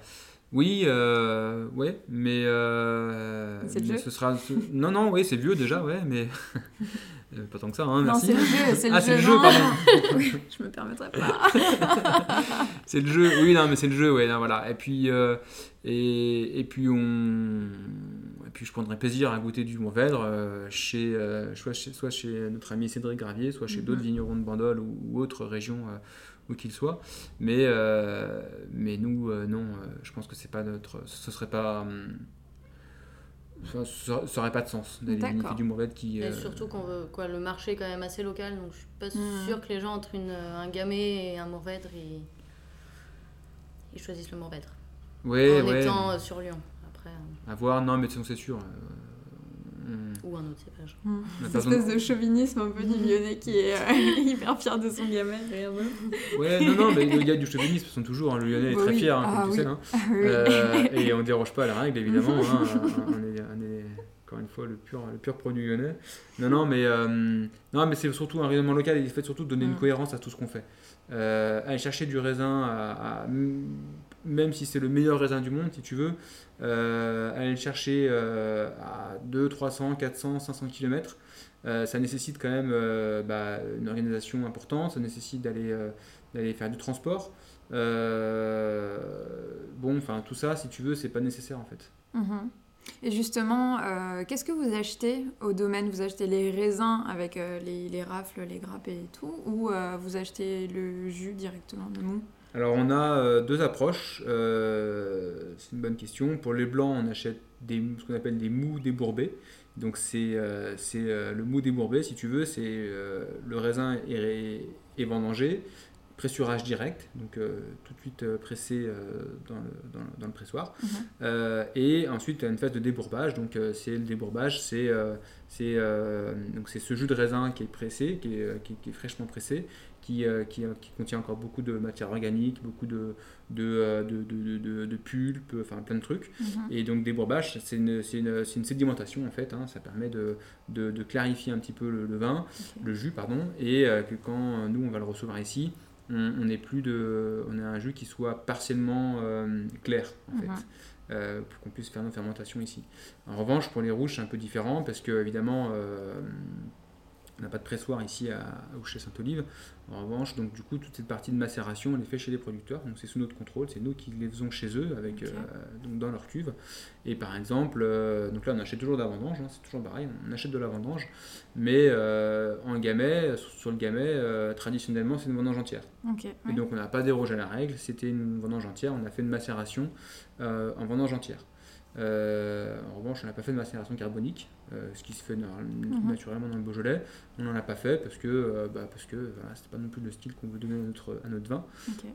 Oui, euh, ouais, mais, euh, mais
jeu
ce sera. ce- Non, non, oui, c'est vieux déjà, ouais, mais euh, pas tant que ça, hein,
Non,
merci.
c'est le jeu, c'est le
ah,
jeu.
c'est le jeu,
non.
pardon.
Oui, je me permettrai pas.
C'est le jeu, oui, non, mais c'est le jeu, ouais, non, voilà. Et puis, euh, et, et puis on, et puis je prendrai plaisir à goûter du Mourvèdre euh, chez, euh, soit chez, soit chez notre ami Cédric Gravier, soit chez
Mhm.
d'autres vignerons de Bandol ou, ou autres régions euh, où qu'ils soient. Mais, euh, mais nous, euh, non, euh, je pense que c'est pas notre, ce serait pas, hum, ça, ça ça aurait pas de sens d'aller vinifier du Mourvèdre qui.
Et
euh,
surtout qu'on veut quoi, le marché est quand même assez local, donc je suis pas
Mhm.
sûre que les gens entre une, un gamay et un mourvèdre, ils, ils choisissent le mourvèdre.
ouais,
en
ouais.
étant sur Lyon, après, euh,
À voir, non, mais de toute façon, c'est sûr. euh,
ou un autre cépage.
a
Cette espèce de chauvinisme un peu du lyonnais qui est euh, hyper fier de son gamin. rien d'autre.
Ouais, non, non, mais il y a du chauvinisme, sont toujours. hein, le Lyonnais est très fier, hein,
Ah
comme tu sais. hein.
Ah oui.
Euh, et on ne déroge pas à la règle, évidemment. hein, on, est, on est, encore une fois, le pur, le pur produit lyonnais. Non, non, mais, euh, non, mais c'est surtout un rayonnement local et il fait surtout de donner une
Mm.
cohérence à tout ce qu'on fait. Euh, aller chercher du raisin, à, à- même si c'est le meilleur raisin du monde, si tu veux, euh, aller le chercher euh, à 2, 300, 400, 500 km. ça nécessite quand même euh, bah, une organisation importante, ça nécessite d'aller d'aller faire du transport. Bon, enfin, tout ça, si tu veux, c'est pas nécessaire en fait.
Mhm. Et justement, qu'est-ce que vous achetez au domaine? Vous achetez les raisins avec les, les rafles, les grappes et tout Ou vous achetez le jus directement, le mou?
Alors on a deux approches, c'est une bonne question. Pour les blancs, on achète des, ce qu'on appelle des mous débourbés. Donc c'est le mou débourbé, si tu veux, c'est le raisin est, est vendangé, pressurage direct, donc euh, tout de suite euh, pressé euh, dans, le, dans, le, pressoir. Mhm. et ensuite, une phase de débourbage. Donc, c'est le débourbage, c'est c'est ce jus de raisin qui est pressé, qui est, qui, est fraîchement pressé, qui, qui, qui, contient encore beaucoup de matière organique, beaucoup de, de, de, de, de pulpe, enfin plein de trucs. Mhm. Et donc, débourbage, c'est une, une, une, sédimentation en fait. Hein. ça permet de, clarifier un petit peu le, vin, le jus, pardon, et que quand nous on va le recevoir ici, on, est plus de, on a un jus qui soit partiellement euh, clair en fait, mhm. euh, pour qu'on puisse faire nos fermentations ici. En revanche, pour les rouges, c'est un peu différent parce que évidemment, euh, on n'a pas de pressoir ici à, à chez Saint-Olive. En revanche, donc du coup, toute cette partie de macération, on les fait chez les producteurs. Donc c'est sous notre contrôle, c'est nous qui les faisons chez eux, avec, euh, donc dans leur cuve. Et par exemple, euh, donc là, on achète toujours de la vendange, hein, c'est toujours pareil, on achète de la vendange, mais euh, en gamay, sur le gamay, traditionnellement, c'est une vendange entière. Et donc on n'a pas dérogé à la règle, c'était une vendange entière, on a fait une macération en vendange entière. En revanche, on n'a pas fait de macération carbonique. Euh, ce qui se fait mhm. naturellement dans le Beaujolais. On n'en a pas fait parce que euh, bah, parce que voilà, c'était pas non plus le style qu'on veut donner à notre, à notre vin.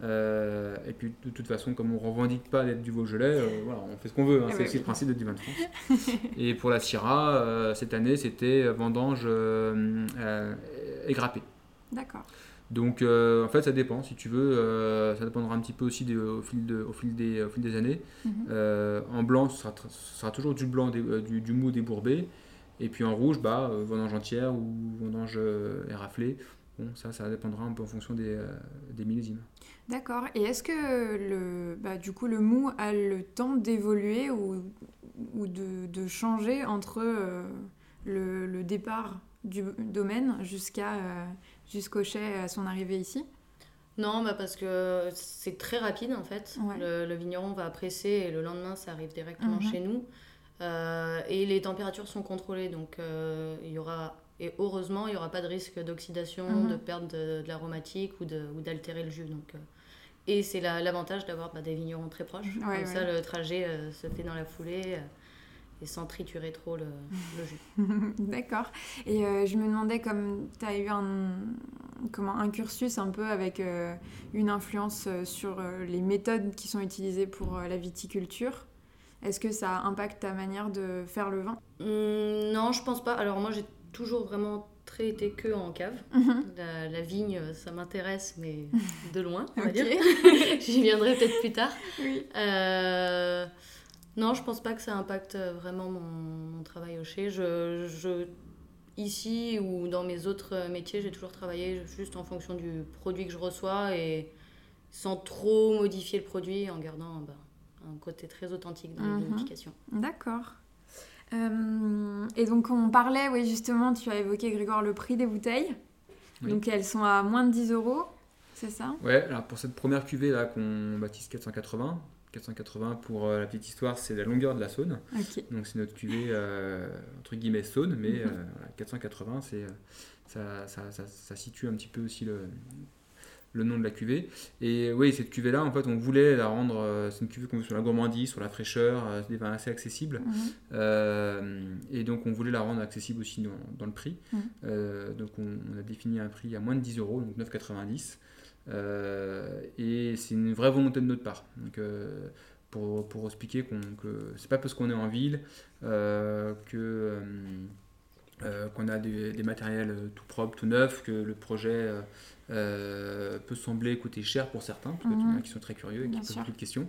Euh, et puis de toute façon, comme on revendique pas d'être du Beaujolais, voilà, on fait ce qu'on veut. Hein, c'est aussi le principe de du vin de France. et pour la Syrah, cette année, c'était vendange égrappée.
D'accord.
Donc en fait ça dépend, si tu veux, ça dépendra un petit peu aussi au, fil de, au, fil des, au fil des années. Mhm. en blanc, ce sera, ce sera, toujours du blanc, du, du, mou débourbé. Et puis en rouge, bah, euh, vendange entière ou vendange euh, éraflée. Bon, ça, ça dépendra un peu en fonction des, euh, des millésimes.
D'accord. Et est-ce que le, bah, du coup, le mou a le temps d'évoluer ou, ou de, de, changer entre le, le, départ du domaine jusqu'à jusqu'au chai à son arrivée ici
non, bah parce que c'est très rapide en fait. Le, le, vigneron va presser et le lendemain ça arrive directement mhm. chez nous. Euh, et les températures sont contrôlées, donc euh, il y aura, et heureusement, il n'y aura pas de risque d'oxydation, mhm. de perte de, l'aromatique ou d'altérer le jus. Donc, euh, et c'est l'avantage d'avoir bah, des vignerons très proches. Comme ça, le trajet se fait dans la foulée et sans triturer trop le, jus.
D'accord. Et je me demandais, comme tu as eu un, comment, un cursus un peu avec une influence sur les méthodes qui sont utilisées pour la viticulture, est-ce que ça impacte ta manière de faire le vin?
Mmh, Non, je pense pas. Alors moi, j'ai toujours vraiment très été que en cave. Mhm. la, vigne, ça m'intéresse, mais de loin, on va dire. J'y viendrai peut-être plus tard. Euh, non, je pense pas que ça impacte vraiment mon, travail au chai. Je, ici ou dans mes autres métiers, j'ai toujours travaillé juste en fonction du produit que je reçois et sans trop modifier le produit en gardant un côté très authentique dans mm
D'accord. Euh, et donc on parlait, oui justement, tu as évoqué Grégoire le prix des bouteilles. Donc elles sont à moins de 10 euros, c'est ça?
Ouais, alors pour cette première cuvée là qu'on baptise 480, 480 pour euh, la petite histoire, c'est la longueur de la Saône. Donc c'est notre cuvée euh, entre guillemets Saône, mais 480, mhm. c'est ça, ça, ça, ça, situe un petit peu aussi le, le nom de la cuvée. Et oui, cette cuvée-là, en fait, on voulait la rendre. Euh, c'est une cuvée qu'on veut sur la gourmandise, sur la fraîcheur, euh, des vins assez accessibles. Mhm. Euh, et donc, on voulait la rendre accessible aussi dans, le prix. Mhm. donc, on, a défini un prix à moins de 10 euros, donc 9,90. Et c'est une vraie volonté de notre part. Donc, pour, pour, expliquer qu'on, que c'est pas parce qu'on est en ville que. Qu'on a des, des, matériels tout propres, tout neufs, que le projet euh, peut sembler coûter cher pour certains, parce qu'il y en a mhm. qui sont très curieux et qui posent beaucoup de questions,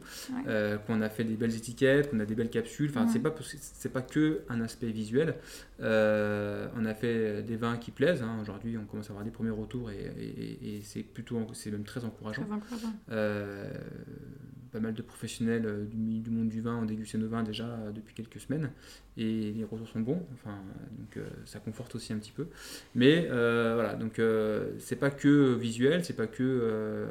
euh, qu'on a fait des belles étiquettes, qu'on a des belles capsules, enfin c'est pas c'est pas que un aspect visuel, euh, on a fait des vins qui plaisent, hein. aujourd'hui on commence à avoir des premiers retours et, et, c'est plutôt c'est même très encourageant. Pas mal de professionnels du, du, monde du vin ont dégusté nos vins déjà depuis quelques semaines et les retours sont bons, enfin, donc euh, ça conforte aussi un petit peu. Mais euh, voilà, donc euh, c'est pas que visuel, c'est pas que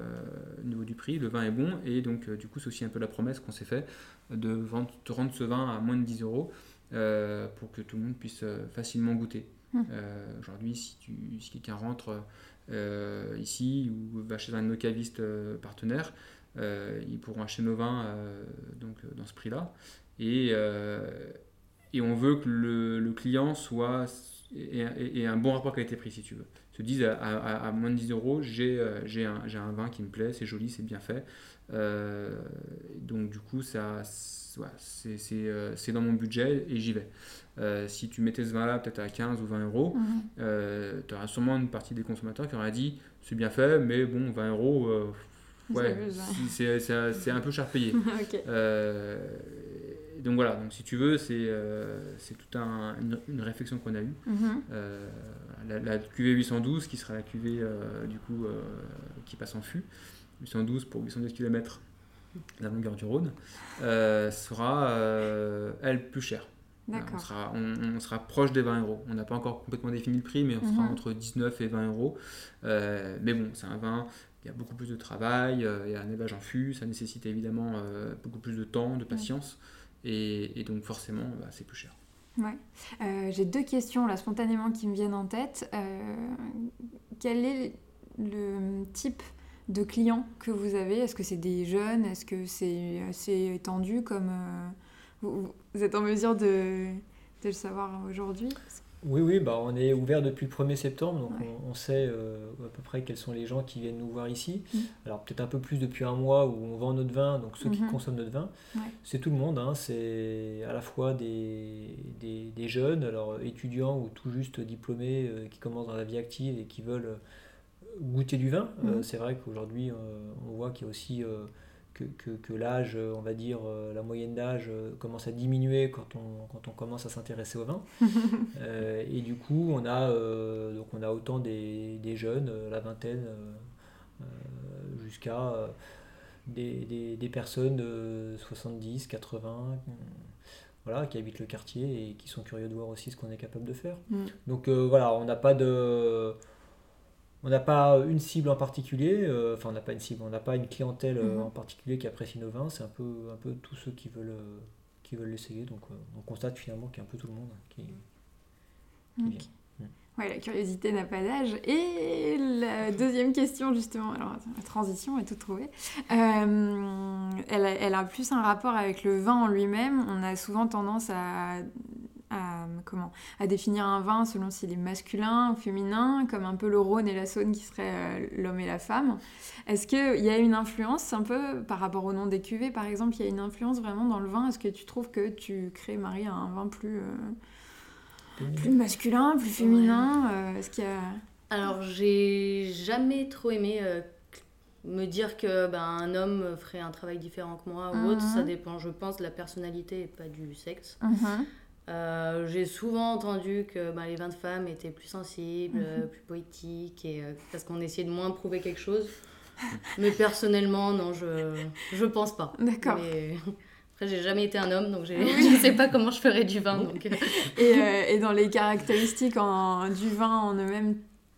au niveau du prix, le vin est bon et donc du coup c'est aussi un peu la promesse qu'on s'est fait de, vendre, de rendre ce vin à moins de 10 euros. pour que tout le monde puisse facilement goûter.
Hmm.
Aujourd'hui, si, tu, si quelqu'un rentre ici ou va chez un de nos cavistes partenaires, ils pourront acheter nos vins donc, dans ce prix-là. Et, et on veut que le, le client soit et, un bon rapport qualité-prix si tu veux. Se disent à, moins de 10 euros, j'ai euh, un, un, vin qui me plaît, c'est joli, c'est bien fait. Euh, donc du coup, ça, euh, c'est dans mon budget et j'y vais. si tu mettais ce vin-là peut-être à 15 ou 20 euros, mhm. tu auras sûrement une partie des consommateurs qui aura dit c'est bien fait, mais bon, 20 euros, ouais, c'est un peu cher payé. donc voilà, donc si tu veux, c'est euh, toute un, une, réflexion qu'on a eue.
Mhm.
Euh, la, la, QV 812, qui sera la QV euh, du coup, qui passe en fût, 812 pour 810 km la longueur du Rhône, sera, elle, plus chère. on, sera, on, sera proche des 20 euros. On n'a pas encore complètement défini le prix, mais on sera mhm. entre 19 et 20 euros. mais bon, c'est un vin il y a beaucoup plus de travail, il y a un élevage en fût, ça nécessite évidemment beaucoup plus de temps, de patience. Et, donc forcément, bah, c'est plus cher.
Ouais. Euh, j'ai deux questions là spontanément qui me viennent en tête. Euh, quel est le type de clients que vous avez? Est-ce que c'est des jeunes? Est-ce que c'est assez étendu comme euh, vous, êtes en mesure de, de le savoir aujourd'hui?
Oui, oui, bah on est ouvert depuis le 1er septembre, donc on, sait euh, à peu près quels sont les gens qui viennent nous voir ici. Mm. Alors peut-être un peu plus depuis un mois où on vend notre vin, donc ceux qui mm-hmm. consomment notre vin, c'est tout le monde, hein. c'est à la fois des, des, jeunes, alors étudiants ou tout juste diplômés euh, qui commencent dans la vie active et qui veulent euh, goûter du vin. Mm-hmm. c'est vrai qu'aujourd'hui on voit qu'il y a aussi que, l'âge, on va dire, euh, la moyenne d'âge euh, commence à diminuer quand on, quand on commence à s'intéresser au vin. Euh, et du coup, on a, donc on a autant des, jeunes, la vingtaine, jusqu'à des, des, personnes de 70, 80, voilà, qui habitent le quartier et qui sont curieux de voir aussi ce qu'on est capable de faire.
Mm.
Donc voilà, on n'a pas de on n'a pas une cible en particulier, euh, enfin on n'a pas une cible, on n'a pas une clientèle euh, mhm. en particulier qui apprécie nos vins, c'est un peu, un peu tous ceux qui veulent, euh, qui veulent l'essayer, donc on constate finalement qu'il y a un peu tout le monde qui,
vient. Mm. la curiosité n'a pas d'âge. Et la deuxième question, justement, alors la transition est toute trouvée. elle, elle, a plus un rapport avec le vin en lui-même. On a souvent tendance à à, comment, à définir un vin selon s'il est masculin ou féminin, comme un peu le Rhône et la Saône qui seraient euh, l'homme et la femme. Est-ce qu'il y a une influence un peu par rapport au nom des cuvées, par exemple, il y a une influence vraiment dans le vin? Est-ce que tu trouves que tu crées, Marie, un vin plus, euh, plus masculin, plus féminin euh, Est-ce qu'il y a...
Alors, j'ai jamais trop aimé me dire que ben, un homme ferait un travail différent que moi ou autre, ça mhm. dépend, je pense, de la personnalité et pas du sexe.
Mhm.
Euh, j'ai souvent entendu que ben, les vins de femmes étaient plus sensibles, mhm. plus poétiques, et, euh, parce qu'on essayait de moins prouver quelque chose. Mais personnellement, non, je je pense pas.
D'accord.
Après, j'ai jamais été un homme, donc je ne sais pas comment je ferais du vin. Donc...
Euh. et, dans les caractéristiques en, du vin en eux-mêmes,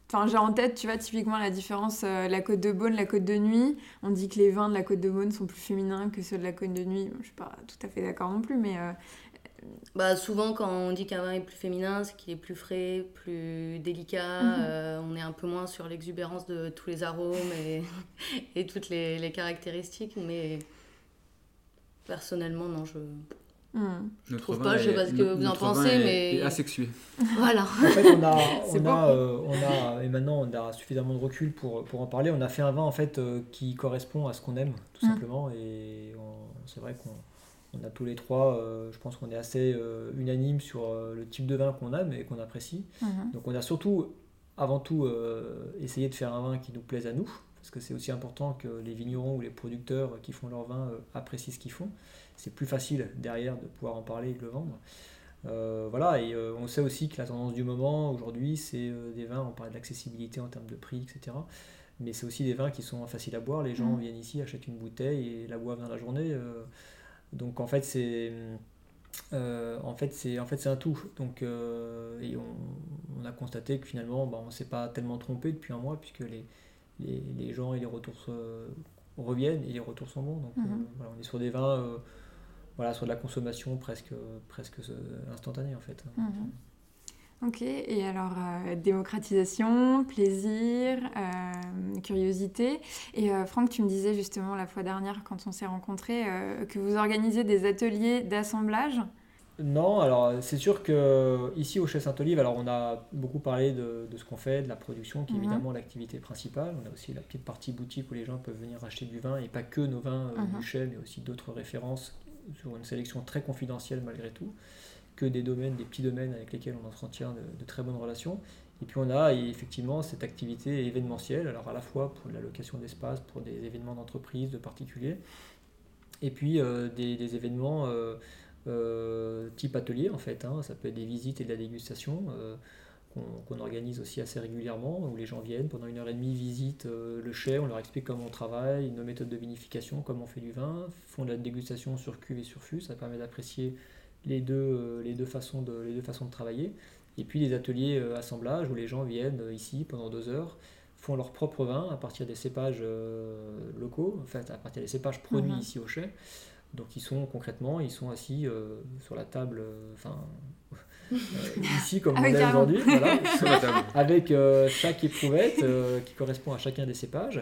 Enfin, j'ai en tête, tu vois, typiquement la différence, la côte de Beaune, la côte de nuit. On dit que les vins de la côte de Beaune sont plus féminins que ceux de la côte de nuit. Je suis pas tout à fait d'accord non plus, mais
bah, souvent, quand on dit qu'un vin est plus féminin, c'est qu'il est plus frais, plus délicat. Mhm. Euh, on est un peu moins sur l'exubérance de tous les arômes et, et toutes les, les, caractéristiques. Mais personnellement, non, je.
Hmm.
Je trouve pas, je sais pas ce que vous en pensez, mais.
Est asexué.
voilà.
En fait, on a, on, a, euh, on a, et maintenant on a suffisamment de recul pour, pour en parler. On a fait un vin en fait euh, qui correspond à ce qu'on aime, tout hmm. simplement. Et c'est vrai qu'on on a tous les trois, euh, je pense qu'on est assez euh, unanime sur euh, le type de vin qu'on a, mais qu'on apprécie.
Mhm.
Donc on a surtout, avant tout, essayé de faire un vin qui nous plaise à nous, parce que c'est aussi important que les vignerons ou les producteurs qui font leur vin apprécient ce qu'ils font. C'est plus facile derrière de pouvoir en parler et de le vendre. voilà, et on sait aussi que la tendance du moment aujourd'hui, c'est des vins, on parlait de l'accessibilité en termes de prix, etc. Mais c'est aussi des vins qui sont faciles à boire. Les gens mhm. viennent ici, achètent une bouteille et la boivent dans la journée. Donc en fait c'est euh, en fait c'est en fait c'est un tout. Donc euh, et on, a constaté que finalement bah, on s'est pas tellement trompé depuis un mois puisque les, les, les gens et les retours reviennent et les retours sont bons. Donc
mhm.
euh, voilà, on est sur des vins voilà, sur de la consommation presque, presque instantanée en fait.
Mhm. Ok, et alors démocratisation, plaisir, curiosité. Et Franck, tu me disais justement la fois dernière quand on s'est rencontrés que vous organisez des ateliers d'assemblage.
Non, alors c'est sûr que ici au Chez Saint-Olive, alors on a beaucoup parlé de, ce qu'on fait, de la production, qui est mhm. évidemment l'activité principale. On a aussi la petite partie boutique où les gens peuvent venir acheter du vin et pas que nos vins euh, du. Chez, mais aussi d'autres références sur une sélection très confidentielle malgré tout, que des domaines, des petits domaines avec lesquels on entretient de, très bonnes relations. Et puis on a effectivement cette activité événementielle, alors à la fois pour la location d'espace, pour des événements d'entreprise, de particuliers, et puis euh, des, événements euh, euh, type atelier en fait. Hein. ça peut être des visites et de la dégustation qu'on organise aussi assez régulièrement, où les gens viennent pendant une heure et demie, visitent le chai, on leur explique comment on travaille, nos méthodes de vinification, comment on fait du vin, font de la dégustation sur cuve et sur fût, ça permet d'apprécier les deux, les, deux façons de, les deux façons de travailler. Et puis les ateliers assemblage où les gens viennent ici pendant deux heures, font leur propre vin à partir des cépages locaux, en fait à partir des cépages produits mhm. ici au chai. Donc ils sont concrètement, ils sont assis euh, sur la table, euh, enfin euh, ici comme ah on est aujourd'hui, avec chaque éprouvette qui correspond à chacun des cépages.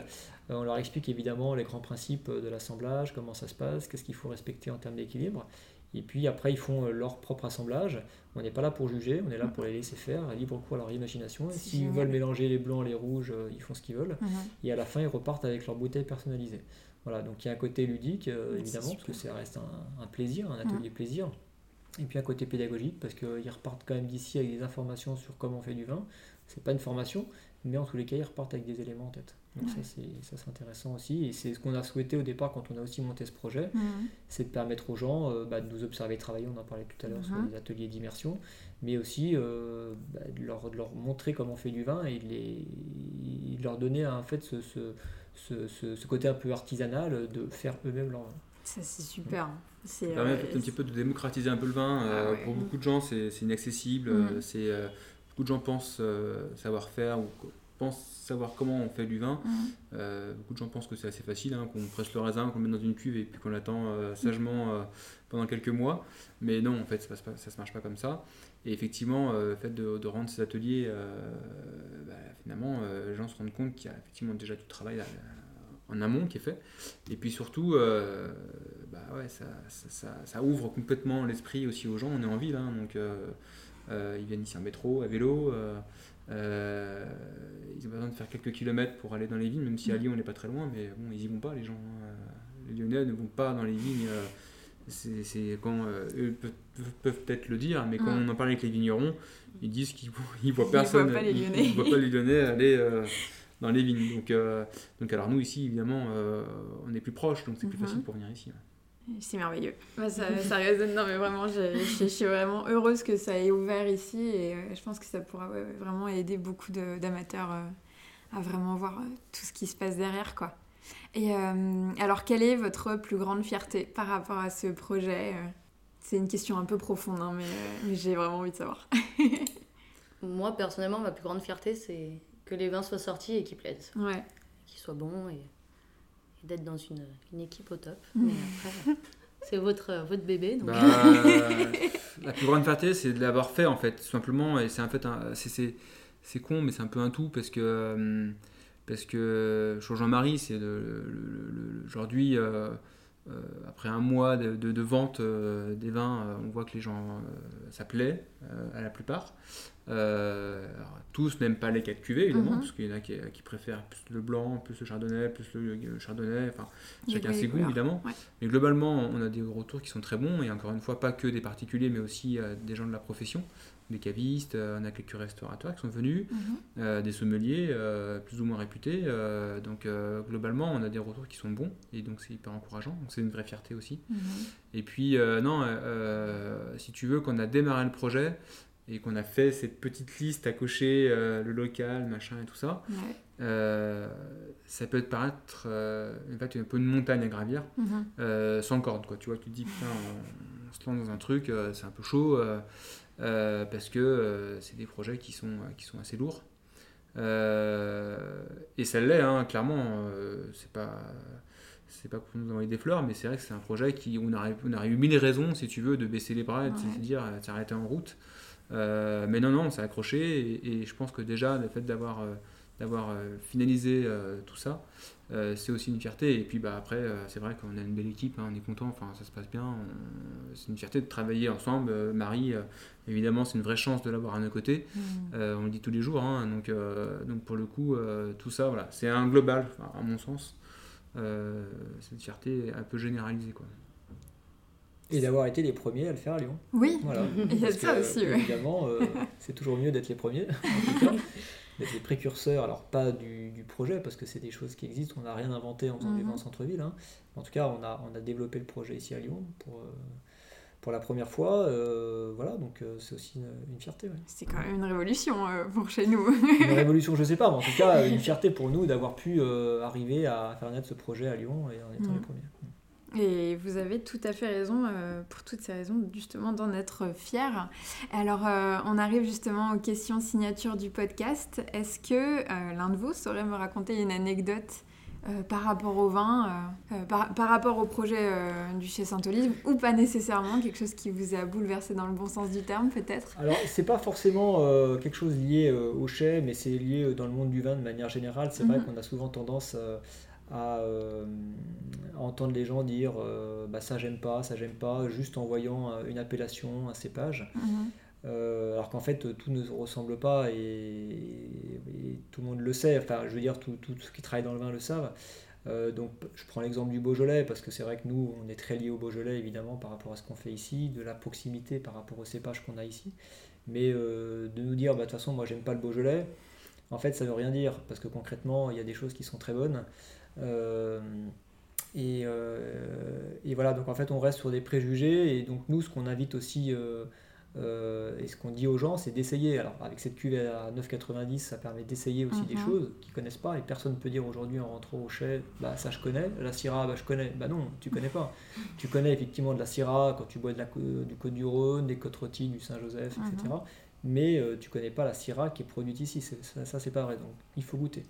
on leur explique évidemment les grands principes de l'assemblage, comment ça se passe, qu'est-ce qu'il faut respecter en termes d'équilibre. Et puis après, ils font leur propre assemblage. On n'est pas là pour juger, on est là pour les laisser faire, libre cours à leur imagination. S'ils veulent mélanger les blancs, les rouges, ils font ce qu'ils veulent. Mhm. Et à la fin, ils repartent avec leur bouteille personnalisée. Voilà, donc il y a un côté ludique, euh, évidemment, parce que ça reste un, plaisir, un atelier plaisir. Et puis un côté pédagogique, parce qu'ils repartent quand même d'ici avec des informations sur comment on fait du vin. C'est pas une formation, mais en tous les cas, ils repartent avec des éléments en tête. Donc ça, c'est intéressant aussi. Et c'est ce qu'on a souhaité au départ quand on a aussi monté ce projet, c'est de permettre aux gens euh, bah, de nous observer travailler, on en parlait tout à l'heure sur les ateliers d'immersion, mais aussi euh, bah, de, leur, de, leur, montrer comment on fait du vin et de, les, de leur donner en fait ce, ce ce, ce, côté un peu artisanal de faire eux-mêmes leur vin.
Ça, c'est super.
Ça permet euh, un petit peu de démocratiser un peu le vin. Ah euh, pour beaucoup de gens, c'est inaccessible. C'est euh, beaucoup de gens pensent savoir faire ou pensent savoir comment on fait du vin. Mm. beaucoup de gens pensent que c'est assez facile, hein, qu'on presse le raisin, qu'on met dans une cuve et puis qu'on attend sagement pendant quelques mois. Mais non, en fait, ça ne se marche pas comme ça. Et effectivement, le fait de, rendre ces ateliers, bah, finalement, les gens se rendent compte qu'il y a effectivement déjà du travail en amont qui est fait. Et puis surtout, euh, bah ouais, ça, ça, ça, ouvre complètement l'esprit aussi aux gens. On est en ville, hein, donc euh, euh, ils viennent ici en métro, à vélo. ils ont besoin de faire quelques kilomètres pour aller dans les vignes, même si à mm. Lyon on n'est pas très loin, mais bon, ils y vont pas, les gens. Hein. Les Lyonnais ne vont pas dans les vignes. c'est quand eux peuvent peut-être le dire, mais quand mm. on en parle avec les vignerons, ils disent qu'ils ne voient personne. Ils ne voient pas les Lyonnais aller dans les vignes. Donc, euh, donc alors nous ici, évidemment, euh, on est plus proche, donc c'est plus mhm. facile pour venir ici.
C'est merveilleux. ça, ça, résonne. Non, mais vraiment, je, je, suis vraiment heureuse que ça ait ouvert ici et euh, je pense que ça pourra vraiment aider beaucoup d'amateurs à vraiment voir tout ce qui se passe derrière, quoi. Et alors, quelle est votre plus grande fierté par rapport à ce projet C'est une question un peu profonde, hein, mais, mais j'ai vraiment envie de savoir.
Moi, personnellement, ma plus grande fierté, c'est que les vins soient sortis et qu'ils plaisent. Ouais. Qu'ils soient bons et, d'être dans une, une, équipe au top. Mais après, c'est votre, votre bébé. Donc... Bah,
la plus grande fierté, c'est de l'avoir fait en fait, tout simplement. Et c'est en fait, c'est con, mais c'est un peu un tout parce que. Euh, parce que Jean-Marie, c'est aujourd'hui, euh, euh, après un mois de, de, vente des vins, on voit que les gens, ça plaît à la plupart. Euh, tous n'aiment pas les 4 cuvées, évidemment, mhm. parce qu'il y en a qui, préfèrent plus le blanc, plus le chardonnay, plus le, chardonnay, enfin, chacun ses goûts, évidemment. Mais globalement, on a des retours qui sont très bons, et encore une fois, pas que des particuliers, mais aussi euh, des gens de la profession, des cavistes, euh, on a quelques restaurateurs qui sont venus, mhm. des sommeliers plus ou moins réputés. donc, globalement, on a des retours qui sont bons, et donc c'est hyper encourageant, donc c'est une vraie fierté aussi. Mhm. Et puis, non, si tu veux, qu'on a démarré le projet, et qu'on a fait cette petite liste à cocher, euh, le local, machin et tout ça, euh, ça peut te paraître euh, en fait, un peu une montagne à gravir, mhm. sans corde. Quoi. Tu vois, tu te dis, putain, on, se lance dans un truc, c'est un peu chaud, parce que c'est des projets qui sont, qui sont assez lourds. et ça l'est, hein, clairement, c'est pas c'est pas pour nous envoyer des fleurs, mais c'est vrai que c'est un projet qui, où on aurait, on aurait eu mille raisons, si tu veux, de baisser les bras et de se dire, euh, s'arrêter en route. Euh, mais non, non, on s'est accroché et, et je pense que déjà, le fait d'avoir euh, d'avoir euh, finalisé euh, tout ça, euh, c'est aussi une fierté. Et puis bah, après, euh, c'est vrai qu'on a une belle équipe, hein, on est content, enfin, ça se passe bien. on- C'est une fierté de travailler ensemble. Euh, Marie, euh, évidemment, c'est une vraie chance de l'avoir à nos côtés.
Mm.
Euh, on le dit tous les jours. hein, donc, euh, donc pour le coup, euh, tout ça, voilà, c'est un global, à mon sens. Euh, cette fierté un peu généralisée. Quoi.
Et d'avoir été les premiers à le faire à Lyon.
Oui,
Voilà.
il y a
Parce
ça
que,
aussi. ouais.
Évidemment, euh, c'est toujours mieux d'être les premiers, en tout cas. D'être les précurseurs, alors pas du, du projet, parce que c'est des choses qui existent, on n'a rien inventé en faisant du
Mhm.
vin en centre-ville. hein. En tout cas, on a, on a développé le projet ici à Lyon pour, euh, pour la première fois. euh, voilà, donc euh, c'est aussi une, une fierté. ouais.
C'est quand même une révolution euh, pour chez nous.
Une révolution, je sais pas, mais en tout cas, une fierté pour nous d'avoir pu euh, arriver à faire naître ce projet à Lyon et en étant
Mhm.
les premiers.
Et vous avez tout à fait raison, euh, pour toutes ces raisons, justement, d'en être fier. Alors, euh, on arrive justement aux questions signature du podcast. Est-ce que euh, l'un de vous saurait me raconter une anecdote par rapport au vin, par, par rapport au projet du chez Saint-Olive, ou pas nécessairement, quelque chose qui vous a bouleversé dans le bon sens du terme, peut-être?
Alors, c'est pas forcément quelque chose lié au chai, mais c'est lié dans le monde du vin de manière générale. C'est vrai
Mhm.
qu'on a souvent tendance à, euh, à entendre les gens dire euh, bah, ça j'aime pas, ça j'aime pas, juste en voyant euh, une appellation, un cépage.
Mhm.
Alors qu'en fait, tout ne se ressemble pas et, et tout le monde le sait. Enfin, je veux dire, tout, tout ceux qui travaillent dans le vin le savent. Euh, donc, je prends l'exemple du Beaujolais parce que c'est vrai que nous, on est très lié au Beaujolais évidemment par rapport à ce qu'on fait ici, de la proximité par rapport au cépage qu'on a ici. Mais euh, de nous dire, bah, de toute façon, moi, j'aime pas le Beaujolais, en fait, ça veut rien dire parce que concrètement, il y a des choses qui sont très bonnes. Euh, et, euh, et voilà, donc en fait, on reste sur des préjugés. Et donc, nous, ce qu'on invite aussi euh, et ce qu'on dit aux gens, c'est d'essayer. Alors, avec cette cuvée à 9,90, ça permet d'essayer aussi des
Mhm.
choses qu'ils connaissent pas. Et personne ne peut dire aujourd'hui en rentrant au chai, bah ça je connais. La Syrah, bah je connais. Bah non, tu connais pas. tu connais effectivement de la Syrah quand tu bois de la, du Côte du Rhône, des côtes rôties, du Saint-Joseph, etc. Mais euh, tu connais pas la Syrah qui est produite ici. Ça, ça, c'est pas vrai. Donc, il faut goûter.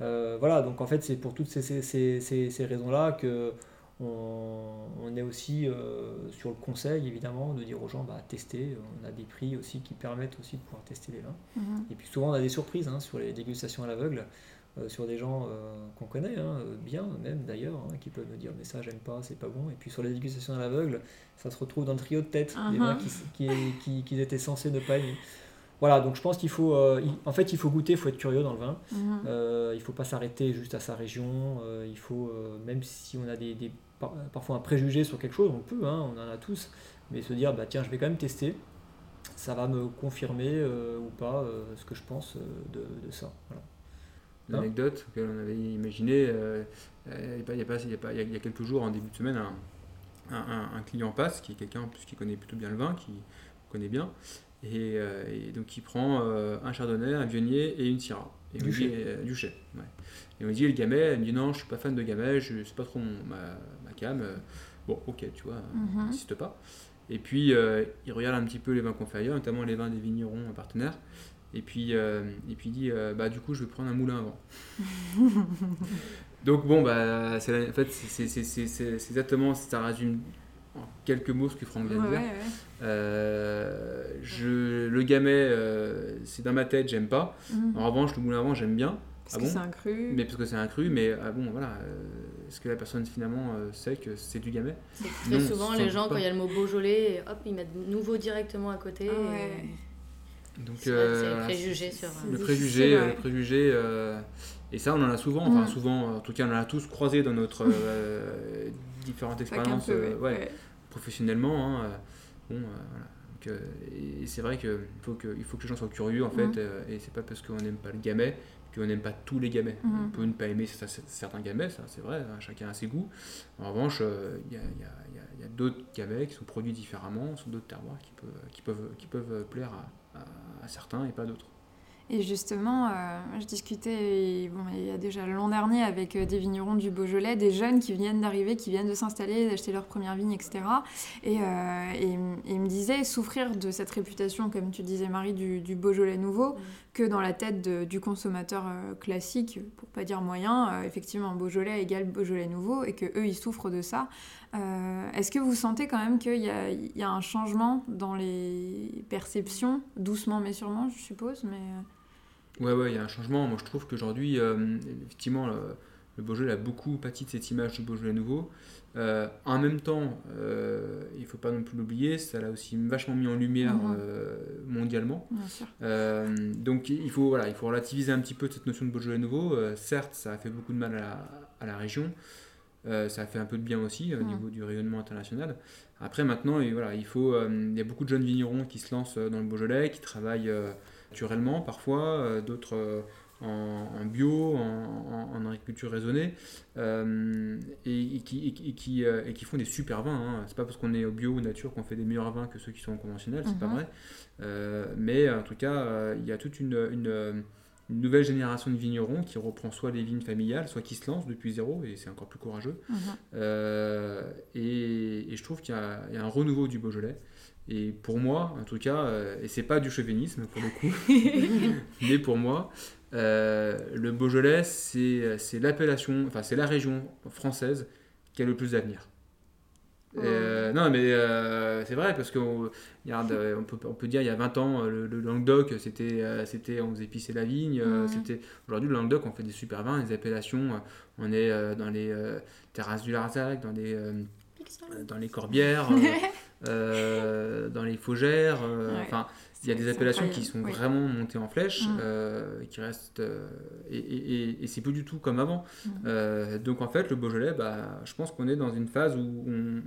Euh, voilà, donc en fait, c'est pour toutes ces, ces- ces- ces- ces raisons-là que on, on est aussi euh, sur le conseil, évidemment, de dire aux gens, bah, tester. On a des prix aussi qui permettent aussi de pouvoir tester les vins.
Mhm.
Et puis souvent, on a des surprises hein, sur les dégustations à l'aveugle, euh, sur des gens qu'on connaît, hein, bien même d'ailleurs, hein, qui peuvent nous dire, mais ça, j'aime pas, c'est pas bon. Et puis sur les dégustations à l'aveugle, ça se retrouve dans le trio de tête, des
Mhm.
vins qui, qui, qui- qu'ils étaient censés ne pas aimer. Voilà, donc je pense qu'il faut, euh, il- en fait, il faut goûter, il faut être curieux dans le vin.
Mhm.
Euh, il ne faut pas s'arrêter juste à sa région. euh, il faut, euh, même si on a des, des- par- parfois un préjugé sur quelque chose, on peut, hein, on en a tous, mais se dire, bah tiens, je vais quand même tester. Ça va me confirmer euh, ou pas euh, ce que je pense euh, de, de ça. Voilà. Hein
L'anecdote que l'on avait imaginé, euh, il y a y y quelques jours, en début de semaine, un, un- un- un client passe, qui est quelqu'un en plus qui connaît plutôt bien le vin, qui connaît bien, et, euh, et donc il prend euh, un chardonnay, un vionnier et une syrah. Et
Du
dit,
chai.
euh, du chai, ouais. Et on dit, le gamay, elle me dit non, je suis pas fan de gamay, je c'est pas trop mon- ma, ma cam. Bon, ok, tu vois,
Mhm.
n'insiste pas. Et puis, il regarde un petit peu les vins ailleurs, notamment les vins des vignerons partenaires. Et puis, et puis il dit, bah, du coup, je vais prendre un moulin à vent. Donc, bon, bah, c'est en fait, c'est- exactement, ça résume en quelques mots ce que Franck vient de dire.
ouais, ouais.
Euh, je, le gamay, euh, c'est dans ma tête, j'aime pas.
Mhm.
En revanche, le moulin à vent, j'aime bien.
Parce
ah
que
bon
c'est un cru.
Mais parce que c'est un cru, mais ah bon, voilà. euh, Est-ce que la personne finalement euh, sait que c'est du
que très
Non,
souvent, les gens,
pas.
quand il y a le mot Beaujolais, hop, ils mettent nouveau directement à côté.
Ah
et-.
Donc,
C'est
euh,
préjugé sur,
Le préjugé, euh,
ouais.
le préjugé. euh, et ça, on en a souvent, enfin
Mm.
souvent, en tout cas, on en a tous croisé dans notre euh, différentes expériences
peu,
euh,
ouais.
professionnellement. hein, euh, bon, euh, voilà. Donc, euh, et c'est vrai qu'il faut que, il faut que les gens soient curieux, en fait,
Mm.
euh, et c'est pas parce qu'on n'aime pas le gamay qu'on n'aime pas tous les gamets.
Mhm.
On peut ne pas aimer certains gamets, ça c'est vrai, hein, chacun a ses goûts. En revanche, euh, il y a, y a- y a- d'autres gamets qui sont produits différemment, sur d'autres terroirs qui peuvent, qui peuvent, qui peuvent plaire à, à- à certains et pas d'autres.
Et justement, euh, je discutais bon, il y a déjà l'an dernier avec euh, des vignerons du Beaujolais, des jeunes qui viennent d'arriver, qui viennent de s'installer, d'acheter leur première vigne, etc. Et, euh, et, ils me disaient souffrir de cette réputation, comme tu disais Marie, du, du Beaujolais nouveau, mm. que dans la tête de, du consommateur classique, pour pas dire moyen, effectivement Beaujolais égale Beaujolais nouveau, et que eux ils souffrent de ça. Est-ce que vous sentez quand même qu'il y, y, a un changement dans les perceptions, doucement mais sûrement, je suppose, mais
Ouais, ouais, il y a un changement. Moi, je trouve qu'aujourd'hui, euh, effectivement, le, Beaujolais a beaucoup pâti de cette image du Beaujolais nouveau. Euh, en même temps, euh, il ne faut pas non plus l'oublier, ça l'a aussi vachement mis en lumière mondialement. donc il faut, voilà, il faut relativiser un petit peu cette notion de Beaujolais nouveau. certes, ça a fait beaucoup de mal à la, à la région. ça a fait un peu de bien aussi au niveau du rayonnement international. Après, maintenant, et voilà, il, faut, il y a beaucoup de jeunes vignerons qui se lancent dans le Beaujolais, qui travaillent naturellement parfois, euh, d'autres euh, en, bio, en, agriculture raisonnée, euh, et, qui, et, qui, et, qui, font des super vins. Hein. C'est pas parce qu'on est au bio ou nature qu'on fait des meilleurs vins que ceux qui sont conventionnels, c'est pas mhm. vrai. mais en tout cas, il y a toute une, une, nouvelle génération de vignerons qui reprend soit les vignes familiales, soit qui se lance depuis zéro, et c'est encore plus courageux. Mhm. et, je trouve qu'il y, y, a un renouveau du Beaujolais. Et pour moi, en tout cas, euh, et c'est pas du chauvinisme pour le coup, mais pour moi, euh, le Beaujolais, c'est l'appellation, enfin c'est la région française qui a le plus d'avenir. Oh. Euh, non, mais c'est vrai, parce qu'on on peut, on peut dire il y a 20 ans, le, Languedoc, c'était, c'était on faisait pisser la vigne. c'était Aujourd'hui, le Languedoc, on fait des super vins, des appellations. on est dans les terrasses du Larzac, dans les, dans les Corbières. Euh, dans les Faugères. Euh, enfin, il y a des appellations qui sont vraiment montées en flèche, mm. euh, qui restent. et, et, et c'est plus du tout comme avant. Mm. donc en fait, le Beaujolais, bah, je pense qu'on est dans une phase où on,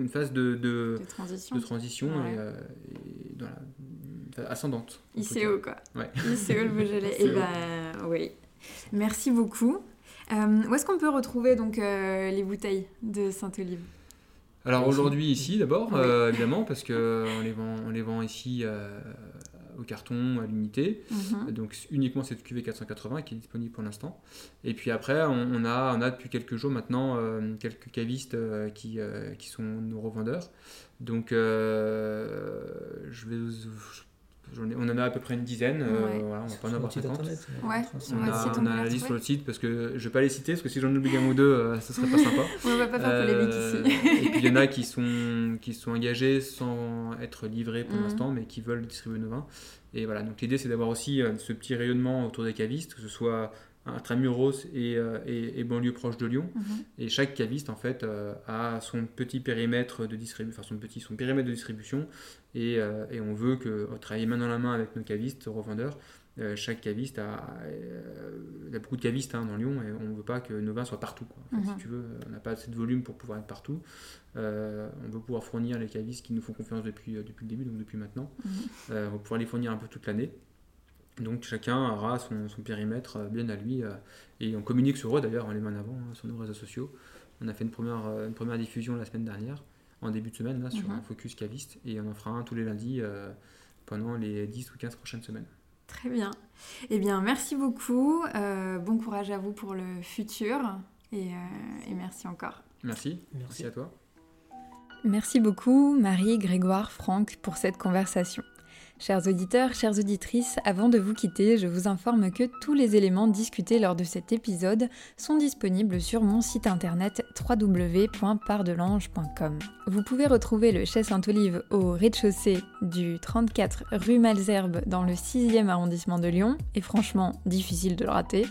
une phase de, de,
transition,
de transition et, dans la, ascendante.
ICO, quoi. Ouais. ICO, le Beaujolais. et bah, oui. Merci beaucoup. où est-ce qu'on peut retrouver donc les bouteilles de Saint-Olive?
Alors aujourd'hui ici d'abord, euh, évidemment, parce qu'on euh, les vend, on les vend ici euh, au carton, à l'unité. Mhm. Donc uniquement cette QV 480 qui est disponible pour l'instant. Et puis après, on, a, on a depuis quelques jours maintenant quelques cavistes qui, qui sont nos revendeurs. Donc je vais on en a à peu près une dizaine, euh, voilà, on va pas en avoir 50.
Ouais,
on, a, on a la liste sur le site parce que je vais pas les citer parce que si j'en oublie un ou deux, euh, ça serait pas sympa.
on va pas faire polémique
euh, ici. et puis il y en a qui sont, qui sont engagés sans être livrés pour mhm. l'instant, mais qui veulent distribuer nos vins. Et voilà, donc l'idée c'est d'avoir aussi ce petit rayonnement autour des cavistes, que ce soit intramuros et, et, et banlieue proche de Lyon. Mhm. Et chaque caviste, en fait, a son petit périmètre de distribution, enfin son petit, son périmètre de distribution et, euh, et, on veut que travailler main dans la main avec nos cavistes, revendeurs. Euh, chaque caviste a, euh, il y a beaucoup de cavistes hein, dans Lyon et on ne veut pas que nos vins soient partout. Si mhm. tu veux, on n'a pas assez de volume pour pouvoir être partout. on veut pouvoir fournir les cavistes qui nous font confiance depuis, depuis le début, donc depuis maintenant. Mhm. on va pouvoir les fournir un peu toute l'année. Donc chacun aura son, son périmètre bien à lui et on communique sur eux d'ailleurs, on les met en avant hein, sur nos réseaux sociaux. On a fait une première, une première diffusion la semaine dernière en début de semaine là, sur mhm. un focus caviste et on en fera un tous les lundis euh, pendant les 10 ou 15 prochaines semaines.
Très bien. Eh bien, merci beaucoup. Euh, bon courage à vous pour le futur et, euh, et merci encore.
Merci. merci. à toi.
Merci beaucoup Marie, Grégoire, Franck pour cette conversation. Chers auditeurs, chères auditrices, avant de vous quitter, je vous informe que tous les éléments discutés lors de cet épisode sont disponibles sur mon site internet www.pardelange.com. Vous pouvez retrouver le Chai Saint-Olive au rez-de-chaussée du 34 rue Malzerbe dans le 6e arrondissement de Lyon, et franchement, difficile de le rater.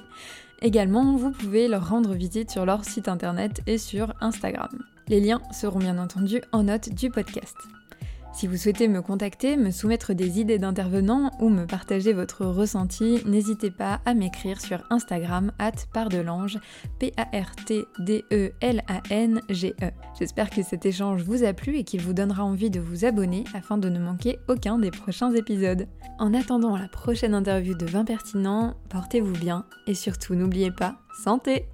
Également, vous pouvez leur rendre visite sur leur site internet et sur Instagram. Les liens seront bien entendu en note du podcast. Si vous souhaitez me contacter, me soumettre des idées d'intervenants ou me partager votre ressenti, n'hésitez pas à m'écrire sur Instagram at pardelange, P-A-R-T-D-E-L-A-N-G-E. E. J'espère que cet échange vous a plu et qu'il vous donnera envie de vous abonner afin de ne manquer aucun des prochains épisodes. En attendant la prochaine interview de 20 pertinents, portez-vous bien et surtout n'oubliez pas, santé